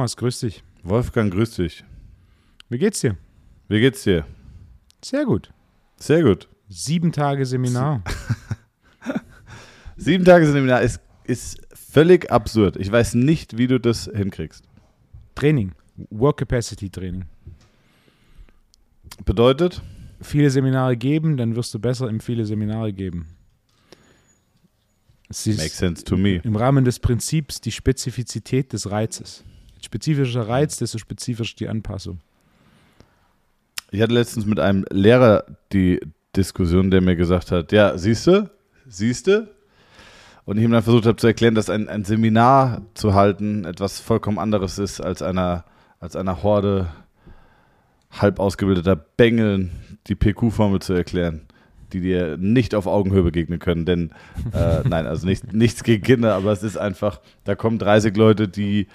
Thomas, grüß dich. Wolfgang, grüß dich. Wie geht's dir? Wie geht's dir? Sehr gut. Sehr gut. Sieben Tage Seminar. Sieben Tage Seminar ist, ist völlig absurd. Ich weiß nicht, wie du das hinkriegst. Training. Work Capacity Training. Bedeutet? Viele Seminare geben, dann wirst du besser im viele Seminare geben. Makes sense to me. Im Rahmen des Prinzips die Spezifizität des Reizes. Spezifischer Reiz, desto spezifischer die Anpassung. Ich hatte letztens mit einem Lehrer die Diskussion, der mir gesagt hat, ja, siehst du, siehst du? Und ich ihm dann versucht habe zu erklären, dass ein, ein Seminar zu halten etwas vollkommen anderes ist als einer, als einer Horde halb ausgebildeter Bengeln die PQ-Formel zu erklären, die dir nicht auf Augenhöhe begegnen können. Denn, äh, nein, also nicht, nichts gegen Kinder, aber es ist einfach, da kommen 30 Leute, die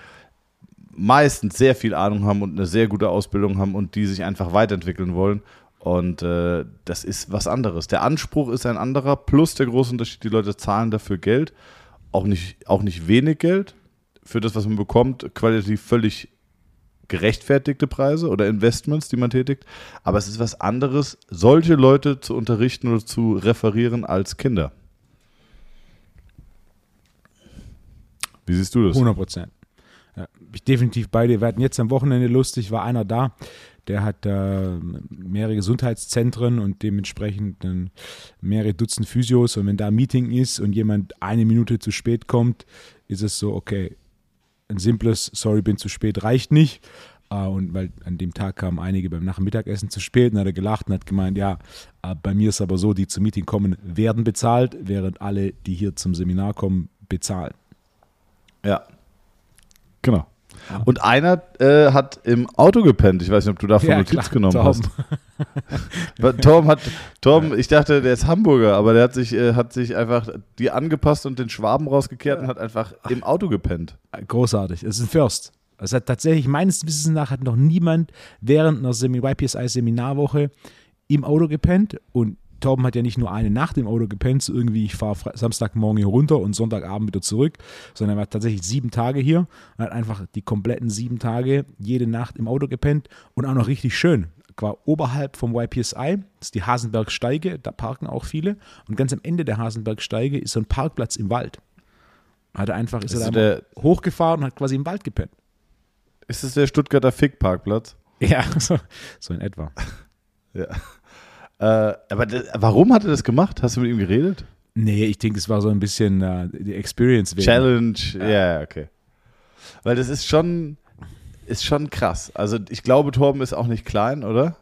meistens sehr viel Ahnung haben und eine sehr gute Ausbildung haben und die sich einfach weiterentwickeln wollen. Und äh, das ist was anderes. Der Anspruch ist ein anderer, plus der große Unterschied, die Leute zahlen dafür Geld, auch nicht, auch nicht wenig Geld für das, was man bekommt, qualitativ völlig gerechtfertigte Preise oder Investments, die man tätigt. Aber es ist was anderes, solche Leute zu unterrichten oder zu referieren als Kinder. Wie siehst du das? 100 Prozent. Ja, ich definitiv bei dir. Wir hatten jetzt am Wochenende lustig, war einer da, der hat äh, mehrere Gesundheitszentren und dementsprechend äh, mehrere Dutzend Physios. Und wenn da ein Meeting ist und jemand eine Minute zu spät kommt, ist es so, okay, ein simples Sorry, bin zu spät reicht nicht. Uh, und weil an dem Tag kamen einige beim Nachmittagessen zu spät und hat er gelacht und hat gemeint, ja, uh, bei mir ist aber so, die zum Meeting kommen, werden bezahlt, während alle, die hier zum Seminar kommen, bezahlen. Ja. Genau. Und einer äh, hat im Auto gepennt. Ich weiß nicht, ob du davon ja, Notiz klar, genommen Torben. hast. Torben hat, Torben, ich dachte, der ist Hamburger, aber der hat sich, äh, hat sich einfach die angepasst und den Schwaben rausgekehrt und hat einfach im Auto gepennt. Großartig. Es ist ein First. Es hat tatsächlich, meines Wissens nach, hat noch niemand während einer YPSI-Seminarwoche im Auto gepennt und Torben hat ja nicht nur eine Nacht im Auto gepennt, so irgendwie ich fahre Samstagmorgen hier runter und Sonntagabend wieder zurück, sondern er war tatsächlich sieben Tage hier und hat einfach die kompletten sieben Tage jede Nacht im Auto gepennt und auch noch richtig schön. War oberhalb vom YPSI, das ist die Hasenbergsteige, da parken auch viele und ganz am Ende der Hasenbergsteige ist so ein Parkplatz im Wald. Hat er einfach, ist, ist er da hochgefahren und hat quasi im Wald gepennt. Ist es der Stuttgarter Fick-Parkplatz? Ja, so, so in etwa. ja. Äh, aber das, warum hat er das gemacht? Hast du mit ihm geredet? Nee, ich denke, es war so ein bisschen uh, die Experience. Wegen. Challenge, ja, yeah, okay. Weil das ist schon, ist schon krass. Also ich glaube, Torben ist auch nicht klein, oder?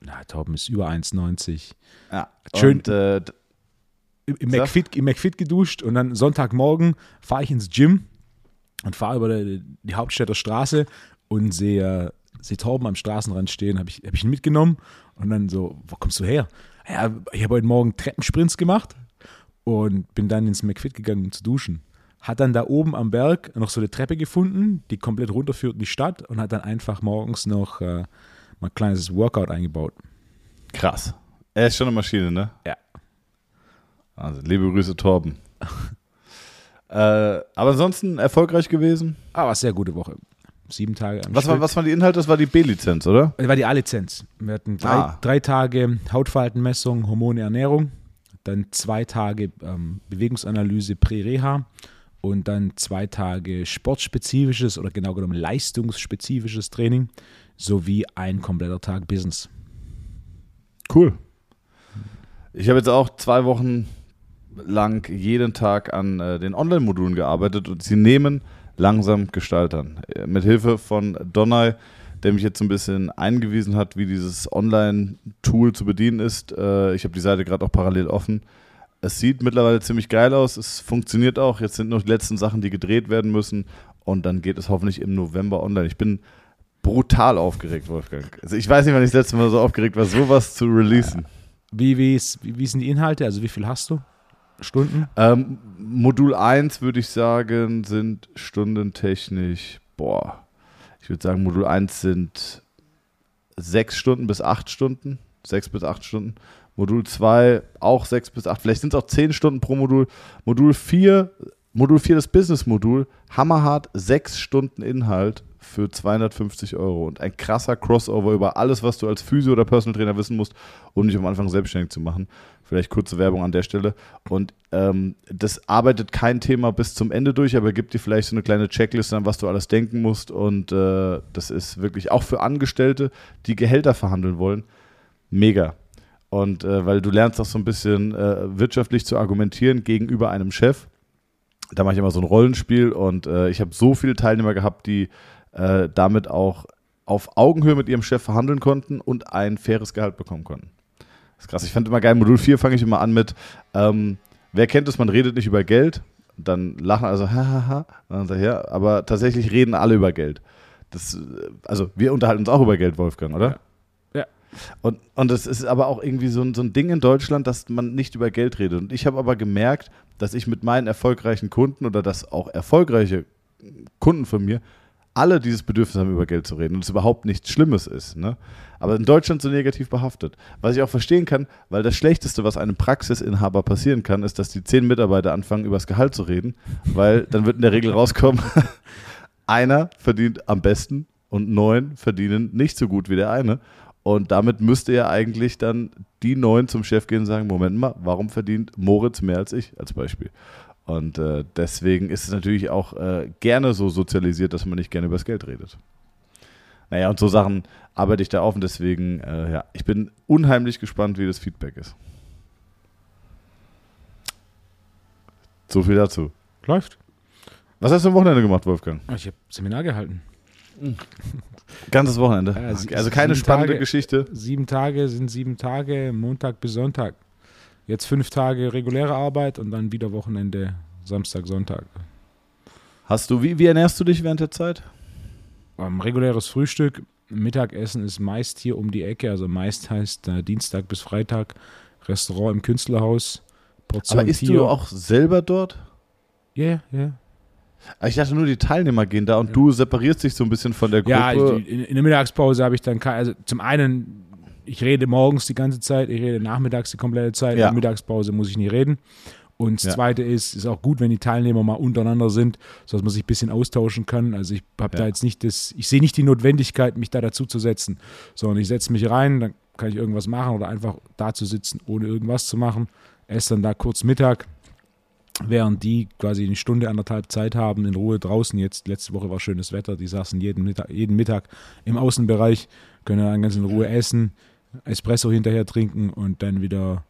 Na, Torben ist über 1,90. Ja. Schön. Und, äh, im, McFit, Im McFit geduscht und dann Sonntagmorgen fahre ich ins Gym und fahre über die, die Hauptstädter Straße und sehe, sehe Torben am Straßenrand stehen, habe ich, hab ich ihn mitgenommen und dann so, wo kommst du her? Ja, ich habe heute Morgen Treppensprints gemacht und bin dann ins McFit gegangen, um zu duschen. Hat dann da oben am Berg noch so eine Treppe gefunden, die komplett runterführt in die Stadt und hat dann einfach morgens noch äh, mal ein kleines Workout eingebaut. Krass. Er ist schon eine Maschine, ne? Ja. Also, liebe Grüße, Torben. äh, aber ansonsten erfolgreich gewesen? Ah, war sehr gute Woche sieben Tage am was, War, was waren die Inhalte? Das war die B-Lizenz, oder? Das war die A-Lizenz. Wir hatten drei, ah. drei Tage Hautfaltenmessung, Hormone, Ernährung, dann zwei Tage ähm, Bewegungsanalyse, Prä-Reha und dann zwei Tage sportspezifisches oder genau genommen leistungsspezifisches Training sowie ein kompletter Tag Business. Cool. Ich habe jetzt auch zwei Wochen lang jeden Tag an äh, den Online-Modulen gearbeitet und sie nehmen langsam gestaltern. Mit Hilfe von Donai, der mich jetzt ein bisschen eingewiesen hat, wie dieses Online-Tool zu bedienen ist. Äh, ich habe die Seite gerade auch parallel offen. Es sieht mittlerweile ziemlich geil aus. Es funktioniert auch. Jetzt sind noch die letzten Sachen, die gedreht werden müssen. Und dann geht es hoffentlich im November online. Ich bin brutal aufgeregt, Wolfgang. Also ich weiß nicht, wann ich das letzte Mal so aufgeregt war, sowas zu releasen. Wie, wie, ist, wie sind die Inhalte? Also wie viel hast du? Stunden? Ähm, Modul 1 würde ich sagen, sind stundentechnisch, boah, ich würde sagen, Modul 1 sind sechs Stunden bis acht Stunden. Sechs bis acht Stunden. Modul 2 auch sechs bis acht. Vielleicht sind es auch zehn Stunden pro Modul. Modul 4, Modul 4, das Business-Modul, hammerhart, sechs Stunden Inhalt für 250 Euro und ein krasser Crossover über alles, was du als Physio oder Personal Trainer wissen musst, um dich am Anfang selbstständig zu machen. Vielleicht kurze Werbung an der Stelle. Und ähm, das arbeitet kein Thema bis zum Ende durch, aber gibt dir vielleicht so eine kleine Checkliste an, was du alles denken musst. Und äh, das ist wirklich auch für Angestellte, die Gehälter verhandeln wollen, mega. Und äh, weil du lernst auch so ein bisschen äh, wirtschaftlich zu argumentieren gegenüber einem Chef. Da mache ich immer so ein Rollenspiel und äh, ich habe so viele Teilnehmer gehabt, die äh, damit auch auf Augenhöhe mit ihrem Chef verhandeln konnten und ein faires Gehalt bekommen konnten. Das ist krass. Ich fand immer geil, Modul 4 fange ich immer an mit, ähm, wer kennt es, man redet nicht über Geld. Dann lachen also, hahaha, ja, aber tatsächlich reden alle über Geld. Das, äh, also wir unterhalten uns auch über Geld, Wolfgang, oder? Ja. Und, und das ist aber auch irgendwie so ein, so ein Ding in Deutschland, dass man nicht über Geld redet. Und ich habe aber gemerkt, dass ich mit meinen erfolgreichen Kunden oder dass auch erfolgreiche Kunden von mir alle dieses Bedürfnis haben, über Geld zu reden und es überhaupt nichts Schlimmes ist. Ne? Aber in Deutschland so negativ behaftet. Was ich auch verstehen kann, weil das Schlechteste, was einem Praxisinhaber passieren kann, ist, dass die zehn Mitarbeiter anfangen, über das Gehalt zu reden, weil dann wird in der Regel rauskommen, einer verdient am besten und neun verdienen nicht so gut wie der eine. Und damit müsste ja eigentlich dann die neun zum Chef gehen und sagen: Moment mal, warum verdient Moritz mehr als ich, als Beispiel? Und äh, deswegen ist es natürlich auch äh, gerne so sozialisiert, dass man nicht gerne über das Geld redet. Naja, und so Sachen arbeite ich da auf und deswegen, äh, ja, ich bin unheimlich gespannt, wie das Feedback ist. So viel dazu. Läuft. Was hast du am Wochenende gemacht, Wolfgang? Ich habe Seminar gehalten. Ganzes Wochenende. Also keine spannende Tage. Geschichte. Sieben Tage sind sieben Tage, Montag bis Sonntag. Jetzt fünf Tage reguläre Arbeit und dann wieder Wochenende, Samstag, Sonntag. Hast du, wie, wie ernährst du dich während der Zeit? Ähm, reguläres Frühstück, Mittagessen ist meist hier um die Ecke, also meist heißt äh, Dienstag bis Freitag Restaurant im Künstlerhaus. Portion Aber isst Tier. du auch selber dort? Ja, ja. Ah, Ich dachte nur, die Teilnehmer gehen da und du separierst dich so ein bisschen von der Gruppe. Ja, in, in der Mittagspause habe ich dann kein, also zum einen, ich rede morgens die ganze Zeit, ich rede nachmittags die komplette Zeit, Ja. in der Mittagspause muss ich nie reden. Und das Ja. Zweite ist, ist auch gut, wenn die Teilnehmer mal untereinander sind, sodass man sich ein bisschen austauschen kann. Also ich habe Ja. da jetzt nicht das, ich sehe nicht die Notwendigkeit, mich da dazu zu setzen, sondern ich setze mich rein, dann kann ich irgendwas machen oder einfach da zu sitzen, ohne irgendwas zu machen. Esse dann da kurz Mittag, während die quasi eine Stunde, anderthalb Zeit haben, in Ruhe draußen. Jetzt, letzte Woche war schönes Wetter, die saßen jeden Mittag, jeden Mittag im Außenbereich, können dann ganz in Ruhe essen, Espresso hinterher trinken und dann wieder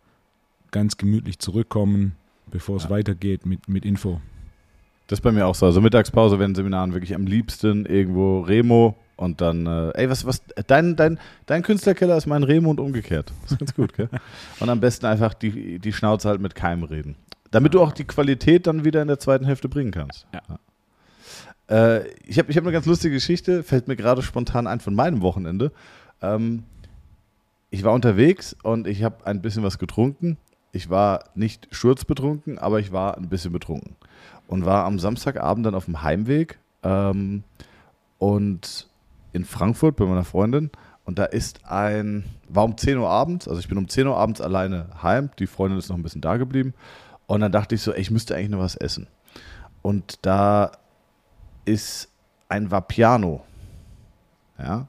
ganz gemütlich zurückkommen, bevor es Ja. weitergeht mit, mit Info. Das ist bei mir auch so. Also Mittagspause während Seminaren wirklich am liebsten irgendwo Remo und dann, äh, ey, was, was, dein, dein, dein Künstlerkeller ist mein Remo und umgekehrt. Das ist ganz gut, gell? Und am besten einfach die, die Schnauze halt mit keinem reden. Damit du auch die Qualität dann wieder in der zweiten Hälfte bringen kannst. Ja. Äh, ich habe ich hab eine ganz lustige Geschichte, fällt mir gerade spontan ein von meinem Wochenende. Ähm, ich war unterwegs und ich habe ein bisschen was getrunken. Ich war nicht sturzbetrunken, aber ich war ein bisschen betrunken. Und war am Samstagabend dann auf dem Heimweg ähm, und in Frankfurt bei meiner Freundin. Und da ist ein, war um 10 Uhr abends, also ich bin um 10 Uhr abends alleine heim. Die Freundin ist noch ein bisschen da geblieben. Und dann dachte ich so, ey, ich müsste eigentlich noch was essen. Und da ist ein Vapiano. Ja,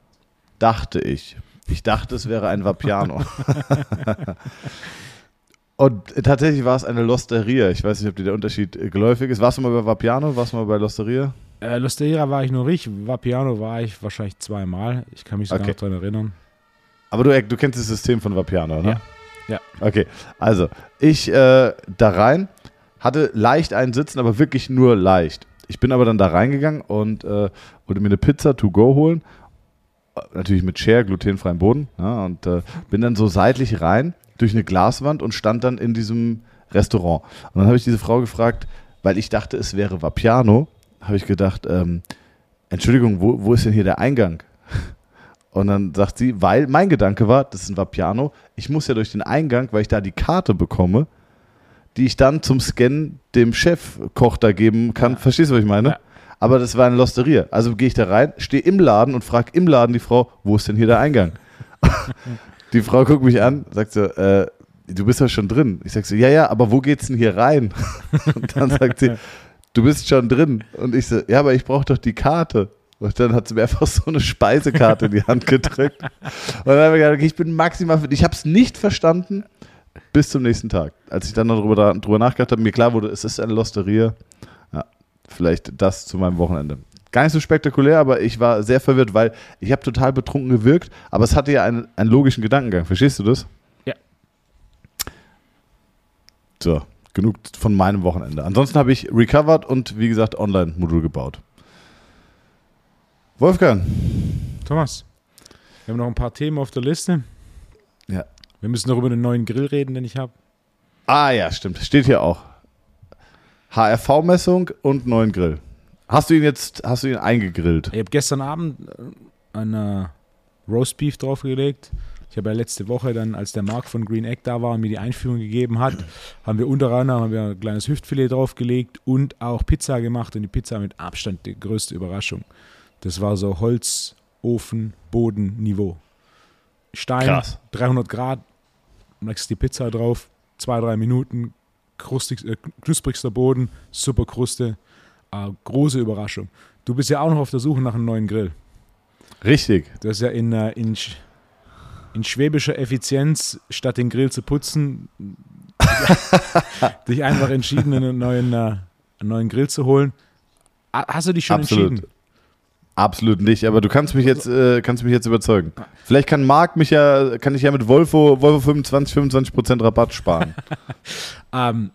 dachte ich. Ich dachte, es wäre ein Vapiano. Und tatsächlich war es eine Losteria. Ich weiß nicht, ob dir der Unterschied äh, geläufig ist. Warst du mal bei Vapiano? Warst du mal bei Losteria? Äh, Losteria war ich noch nicht, Vapiano war ich wahrscheinlich zweimal. Ich kann mich sogar Okay. noch daran erinnern. Aber du, du kennst das System von Vapiano, ne? Ja. Ja. Okay, also ich äh, da rein, hatte leicht einen Sitzen, aber wirklich nur leicht. Ich bin aber dann da reingegangen und äh, wollte mir eine Pizza to go holen. Natürlich mit Share, glutenfreiem Boden. Ja, und äh, bin dann so seitlich rein durch eine Glaswand und stand dann in diesem Restaurant. Und dann habe ich diese Frau gefragt, weil ich dachte, es wäre Vapiano, habe ich gedacht, ähm, Entschuldigung, wo, wo ist denn hier der Eingang? Und dann sagt sie, weil mein Gedanke war, das ist ein Vapiano, ich muss ja durch den Eingang, weil ich da die Karte bekomme, die ich dann zum Scannen dem Chefkoch da geben kann. Ja. Verstehst du, was ich meine? Ja. Aber das war eine Losteria. Also gehe ich da rein, stehe im Laden und frage im Laden die Frau, wo ist denn hier der Eingang? die Frau guckt mich an, sagt so, äh, du bist ja schon drin. Ich sag so, ja, ja, aber wo geht's denn hier rein? und dann sagt sie, du bist schon drin. Und ich so, ja, aber ich brauche doch die Karte. Und dann hat sie mir einfach so eine Speisekarte in die Hand gedrückt. Und dann habe ich gedacht, okay, ich bin maximal, ich habe es nicht verstanden bis zum nächsten Tag. Als ich dann darüber, darüber nachgedacht habe, mir klar wurde, es ist eine Losteria. Vielleicht das zu meinem Wochenende. Gar nicht so spektakulär, aber ich war sehr verwirrt, weil ich habe total betrunken gewirkt, aber es hatte ja einen, einen logischen Gedankengang. Verstehst du das? Ja. So, genug von meinem Wochenende. Ansonsten habe ich recovered und wie gesagt Online-Modul gebaut. Wolfgang. Thomas, wir haben noch ein paar Themen auf der Liste. Ja. Wir müssen noch über den neuen Grill reden, den ich habe. Ah ja, stimmt. Steht hier auch. HRV-Messung und neuen Grill. Hast du ihn jetzt, hast du ihn eingegrillt? Ich habe gestern Abend äh, ein Roastbeef draufgelegt. Ich habe ja letzte Woche dann, als der Marc von Green Egg da war und mir die Einführung gegeben hat, haben wir unter anderem haben wir ein kleines Hüftfilet draufgelegt und auch Pizza gemacht und die Pizza mit Abstand die größte Überraschung. Das war so Holz, Ofen, Boden, Niveau. Stein, Krass. 300 Grad, legst die Pizza drauf, zwei, drei Minuten, krustig, äh, knusprigster Boden, super Kruste, äh, große Überraschung. Du bist ja auch noch auf der Suche nach einem neuen Grill. Richtig. Du hast ja in, äh, in, Sch- in schwäbischer Effizienz, statt den Grill zu putzen, dich einfach entschieden, einen neuen, äh, einen neuen Grill zu holen. Ha- Hast du dich schon Absolut. entschieden? Absolut nicht, aber du kannst mich jetzt, äh, kannst mich jetzt überzeugen. Vielleicht kann Marc mich ja, kann ich ja mit Volvo, Volvo 25, 25% Rabatt sparen. Ähm,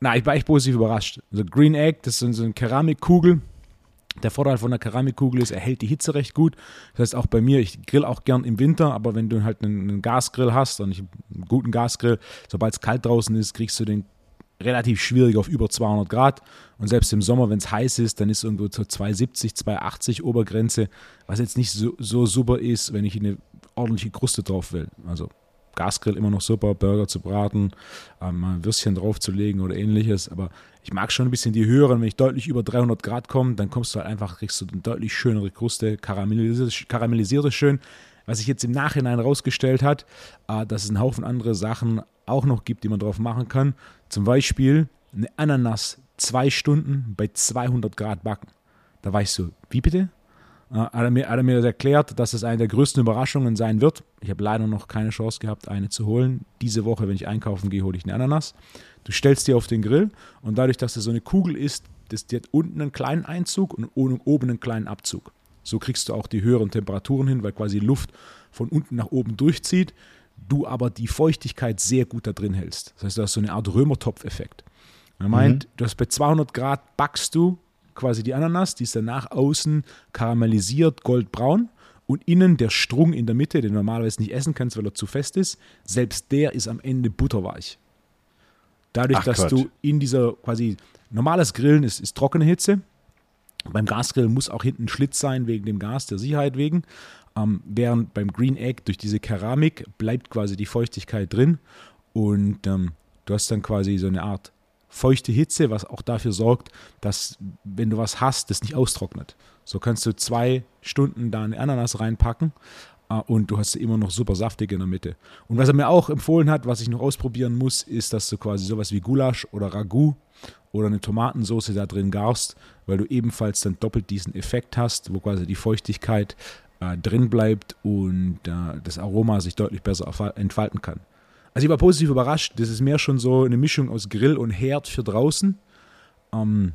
na, ich war echt positiv überrascht. Also Green Egg, das ist so- so eine Keramikkugel. Der Vorteil von der Keramikkugel ist, er hält die Hitze recht gut. Das heißt, auch bei mir, ich grill auch gern im Winter, aber wenn du halt einen, einen Gasgrill hast und ich einen guten Gasgrill, sobald es kalt draußen ist, kriegst du den relativ schwierig auf über 200 Grad. Und selbst im Sommer, wenn es heiß ist, dann ist irgendwo so 270, 280 Obergrenze, was jetzt nicht so, so super ist, wenn ich eine ordentliche Kruste drauf will. Also Gasgrill immer noch super, Burger zu braten, ähm, mal ein Würstchen draufzulegen oder ähnliches. Aber ich mag schon ein bisschen die höheren. Wenn ich deutlich über 300 Grad komme, dann kommst du halt einfach, kriegst du eine deutlich schönere Kruste, karamellisiert, es schön. Was sich jetzt im Nachhinein rausgestellt hat, äh, dass es einen Haufen andere Sachen auch noch gibt, die man drauf machen kann. Zum Beispiel eine Ananas zwei Stunden bei 200 Grad backen. Da ich so, wie bitte? Äh, hat, er mir, hat er mir das erklärt, dass es eine der größten Überraschungen sein wird. Ich habe leider noch keine Chance gehabt, eine zu holen. Diese Woche, wenn ich einkaufen gehe, hole ich eine Ananas. Du stellst die auf den Grill und dadurch, dass es so eine Kugel ist, das, die hat unten einen kleinen Einzug und oben einen kleinen Abzug. So kriegst du auch die höheren Temperaturen hin, weil quasi Luft von unten nach oben durchzieht, du aber die Feuchtigkeit sehr gut da drin hältst. Das heißt, du hast so eine Art Römertopf-Effekt. Er meint, du hast bei 200 Grad backst du quasi die Ananas, die ist danach außen karamellisiert, goldbraun und innen der Strung in der Mitte, den du normalerweise nicht essen kannst, weil er zu fest ist, selbst der ist am Ende butterweich. Dadurch, Ach, dass Quatsch. du in dieser quasi normales Grillen ist, ist trockene Hitze. Beim Gasgrill muss auch hinten ein Schlitz sein wegen dem Gas, der Sicherheit wegen. Ähm, während beim Green Egg durch diese Keramik bleibt quasi die Feuchtigkeit drin und ähm, du hast dann quasi so eine Art feuchte Hitze, was auch dafür sorgt, dass wenn du was hast, das nicht austrocknet. So kannst du zwei Stunden da eine Ananas reinpacken äh, und du hast sie immer noch super saftig in der Mitte. Und was er mir auch empfohlen hat, was ich noch ausprobieren muss, ist, dass du quasi sowas wie Gulasch oder Ragout oder eine Tomatensauce da drin garst, weil du ebenfalls dann doppelt diesen Effekt hast, wo quasi die Feuchtigkeit äh, drin bleibt und äh, das Aroma sich deutlich besser entfalten kann. Also ich war positiv überrascht. Das ist mehr schon so eine Mischung aus Grill und Herd für draußen ähm,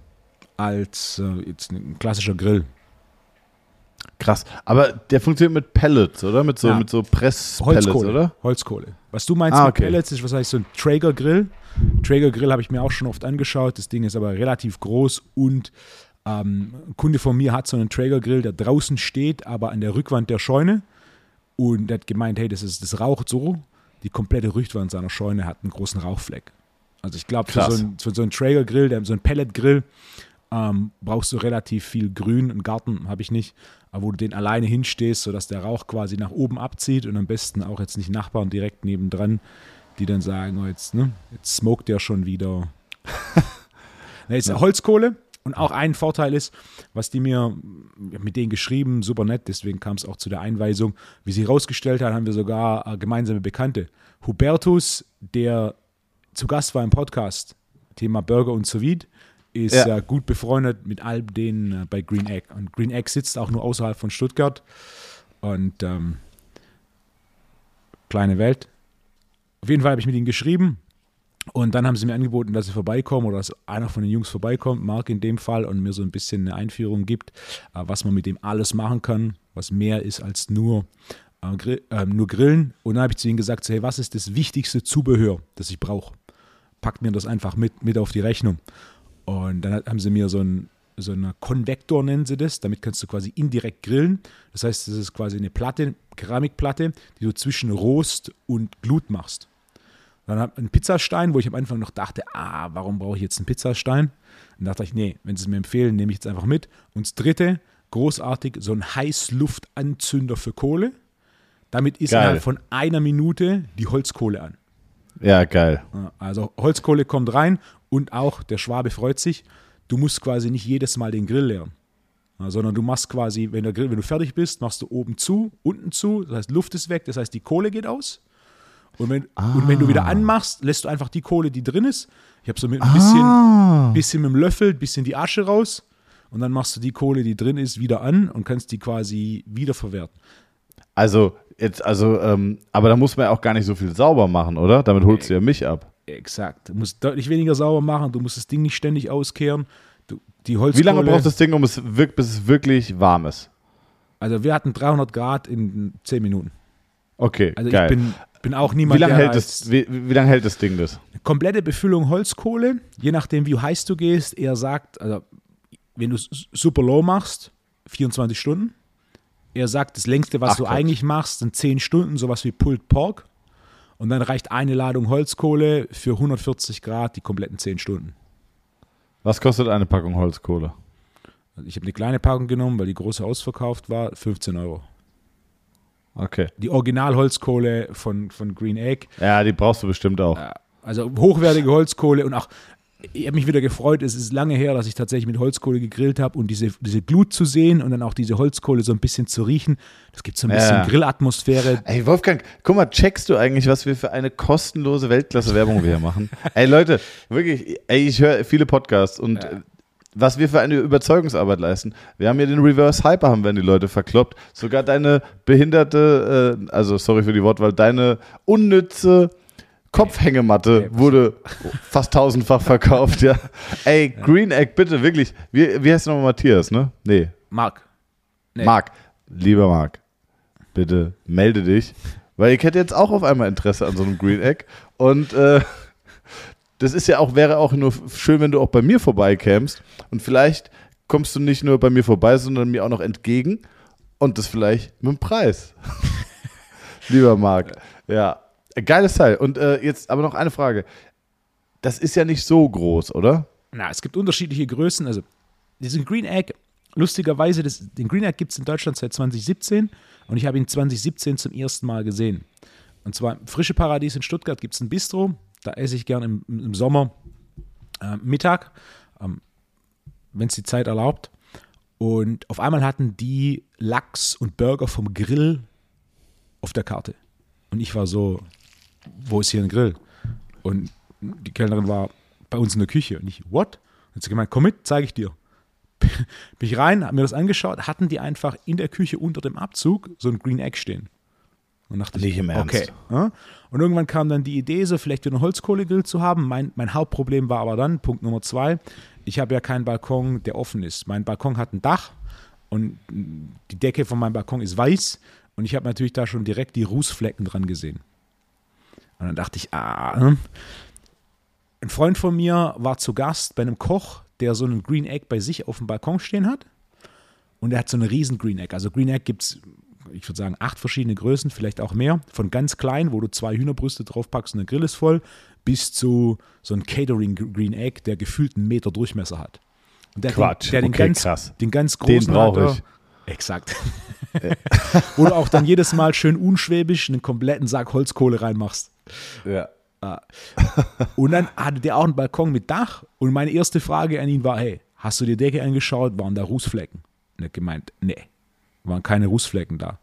als äh, jetzt ein klassischer Grill. Krass. Aber der funktioniert mit Pellets, oder? Mit so, Ja. mit so Presspellets, Holzkohle, oder? Holzkohle. Was du meinst Ah, mit okay. Pellets ist wahrscheinlich so ein Traeger Grill. Traeger Grill habe ich mir auch schon oft angeschaut. Das Ding ist aber relativ groß und ähm, ein Kunde von mir hat so einen Traeger Grill, der draußen steht, aber an der Rückwand der Scheune. Und der hat gemeint, hey, das, ist, das raucht so. Die komplette Rückwand seiner Scheune hat einen großen Rauchfleck. Also ich glaube, für, so einen- für so einen Traeger Grill, der, so einen Pellet Grill, ähm, brauchst du relativ viel Grün. Einen Garten habe ich nicht, aber wo du den alleine hinstehst, sodass der Rauch quasi nach oben abzieht und am besten auch jetzt nicht Nachbarn direkt nebendran, die dann sagen, oh, jetzt, ne, jetzt smoked der schon wieder. Na, jetzt Holzkohle. Und auch ein Vorteil ist, was die mir mit denen geschrieben, super nett, deswegen kam es auch zu der Einweisung. Wie sie herausgestellt hat, haben wir sogar äh, gemeinsame Bekannte. Hubertus, der zu Gast war im Podcast, Thema Burger und Sous Vide, ist Ja. äh, gut befreundet mit all denen äh, bei Green Egg. Und Green Egg sitzt auch nur außerhalb von Stuttgart. Und ähm, kleine Welt. Auf jeden Fall habe ich mit ihnen geschrieben. Und dann haben sie mir angeboten, dass sie vorbeikommen oder dass einer von den Jungs vorbeikommt, Marc in dem Fall, und mir so ein bisschen eine Einführung gibt, äh, was man mit dem alles machen kann, was mehr ist als nur, äh, äh, nur Grillen. Und dann habe ich zu ihnen gesagt, so, hey, was ist das wichtigste Zubehör, das ich brauche? Packt mir das einfach mit, mit auf die Rechnung. Und dann haben sie mir so ein so einen Konvektor nennen sie das, damit kannst du quasi indirekt grillen. Das heißt, das ist quasi eine Platte, Keramikplatte, die du zwischen Rost und Glut machst. Dann hab einen Pizzastein, wo ich am Anfang noch dachte, ah, warum brauche ich jetzt einen Pizzastein? Dann dachte ich, nee, wenn sie es mir empfehlen, nehme ich jetzt einfach mit. Und das dritte, großartig, so ein Heißluftanzünder für Kohle. Damit ist innerhalb von einer Minute die Holzkohle an. Ja, geil. Also Holzkohle kommt rein und auch der Schwabe freut sich. Du musst quasi nicht jedes Mal den Grill leeren, sondern du machst quasi, wenn der Grill, wenn du fertig bist, machst du oben zu, unten zu. Das heißt, Luft ist weg, das heißt, die Kohle geht aus. Und wenn, und wenn du wieder anmachst, lässt du einfach die Kohle, die drin ist. Ich habe so mit ein bisschen, Ah. bisschen mit dem Löffel, bisschen die Asche raus. Und dann machst du die Kohle, die drin ist, wieder an und kannst die quasi wiederverwerten. Also, jetzt, also, ähm, aber da muss man ja auch gar nicht so viel sauber machen, oder? Damit holst du ja mich ab. Exakt. Du musst deutlich weniger sauber machen, du musst das Ding nicht ständig auskehren. Du, die Wie Holzkohle, lange braucht das Ding, um es wirkt, bis es wirklich warm ist? Also wir hatten 300 Grad in 10 Minuten. Okay, Also geil. ich bin, bin auch niemand, wie lange hält, das, wie, wie lange hält das Ding das? komplette Befüllung Holzkohle, je nachdem wie heiß du gehst, er sagt, also wenn du super low machst, 24 Stunden. Er sagt, das längste, was Ach du Gott. eigentlich machst, sind 10 Stunden, sowas wie Pulled Pork. Und dann reicht eine Ladung Holzkohle für 140 Grad die kompletten 10 Stunden. Was kostet eine Packung Holzkohle? Also ich habe eine kleine Packung genommen, weil die große ausverkauft war, 15 Euro. Okay. Die Original-Holzkohle von, von Green Egg, Ja, die brauchst du bestimmt auch. also hochwertige Holzkohle und auch, ich habe mich wieder gefreut, es ist lange her, dass ich tatsächlich mit Holzkohle gegrillt habe und diese, diese Glut zu sehen und dann auch diese Holzkohle so ein bisschen zu riechen, das gibt so ein bisschen Ja. Grillatmosphäre. Ey, Wolfgang, guck mal, checkst du eigentlich, was wir für eine kostenlose Weltklasse-Werbung wir hier machen? ey, Leute, wirklich, ey, ich höre viele Podcasts und äh, was wir für eine Überzeugungsarbeit leisten. Wir haben hier den Reverse Hyper, haben wir die Leute verkloppt. Sogar deine behinderte, äh, also sorry für die Wortwahl, deine unnütze Kopfhängematte wurde fast tausendfach verkauft, ja. Ey, Green Egg, bitte, wirklich. Wie, wie heißt du nochmal Matthias, ne? Nee, Marc, Nee. Marc, lieber Marc, bitte melde dich, weil ich hätte jetzt auch auf einmal Interesse an so einem Green Egg und äh, das ist ja auch, wäre auch nur schön, wenn du auch bei mir vorbeikämst und vielleicht kommst du nicht nur bei mir vorbei, sondern mir auch noch entgegen und das vielleicht mit dem Preis. lieber Marc, ja, geiles Teil und äh, jetzt aber noch eine Frage. Das ist ja nicht so groß, oder? na, es gibt unterschiedliche Größen, also diesen Green Egg, lustigerweise, das, den Green Egg gibt es in Deutschland seit 2017 und ich habe ihn 2017 zum ersten Mal gesehen. Und zwar im Frische Paradies in Stuttgart gibt es ein Bistro, da esse ich gern im, im Sommer äh, Mittag, ähm, wenn es die Zeit erlaubt. Und auf einmal hatten die Lachs und Burger vom Grill auf der Karte. Und ich war so, wo ist hier ein Grill? Und die Kellnerin war bei uns in der Küche. Und ich, what? Und hat sie gemeint, komm mit, zeige ich dir. Bin ich rein, hab mir das angeschaut, hatten die einfach in der Küche unter dem Abzug so ein Green Egg stehen. Und dachte Nicht ich, im Ernst. okay. Ja? Und irgendwann kam dann die Idee, so vielleicht wieder einen Holzkohlegrill zu haben. Mein, mein Hauptproblem war aber dann, Punkt Nummer zwei, ich habe ja keinen Balkon, der offen ist. Mein Balkon hat ein Dach und die Decke von meinem Balkon ist weiß und ich habe natürlich da schon direkt die Rußflecken dran gesehen. Und dann dachte ich, ah, hm. ein Freund von mir war zu Gast bei einem Koch, der so einen Green Egg bei sich auf dem Balkon stehen hat. Und er hat so eine riesen Green Egg. Also Green Egg gibt es, ich würde sagen, acht verschiedene Größen, vielleicht auch mehr. Von ganz klein, wo du zwei Hühnerbrüste draufpackst und der Grill ist voll, bis zu so ein Catering Green Egg, der gefühlt einen Meter Durchmesser hat. Und der Quatsch. Den, der den, Okay, ganz, krass. den ganz Den großen brauche hat er- ich. Exakt. wo du auch dann jedes Mal schön unschwäbisch einen kompletten Sack Holzkohle reinmachst. Ja. Und dann hatte der auch einen Balkon mit Dach. Und meine erste Frage an ihn war: Hey, hast du die Decke angeschaut? Waren da Rußflecken? Und er hat gemeint: Nee, waren keine Rußflecken da.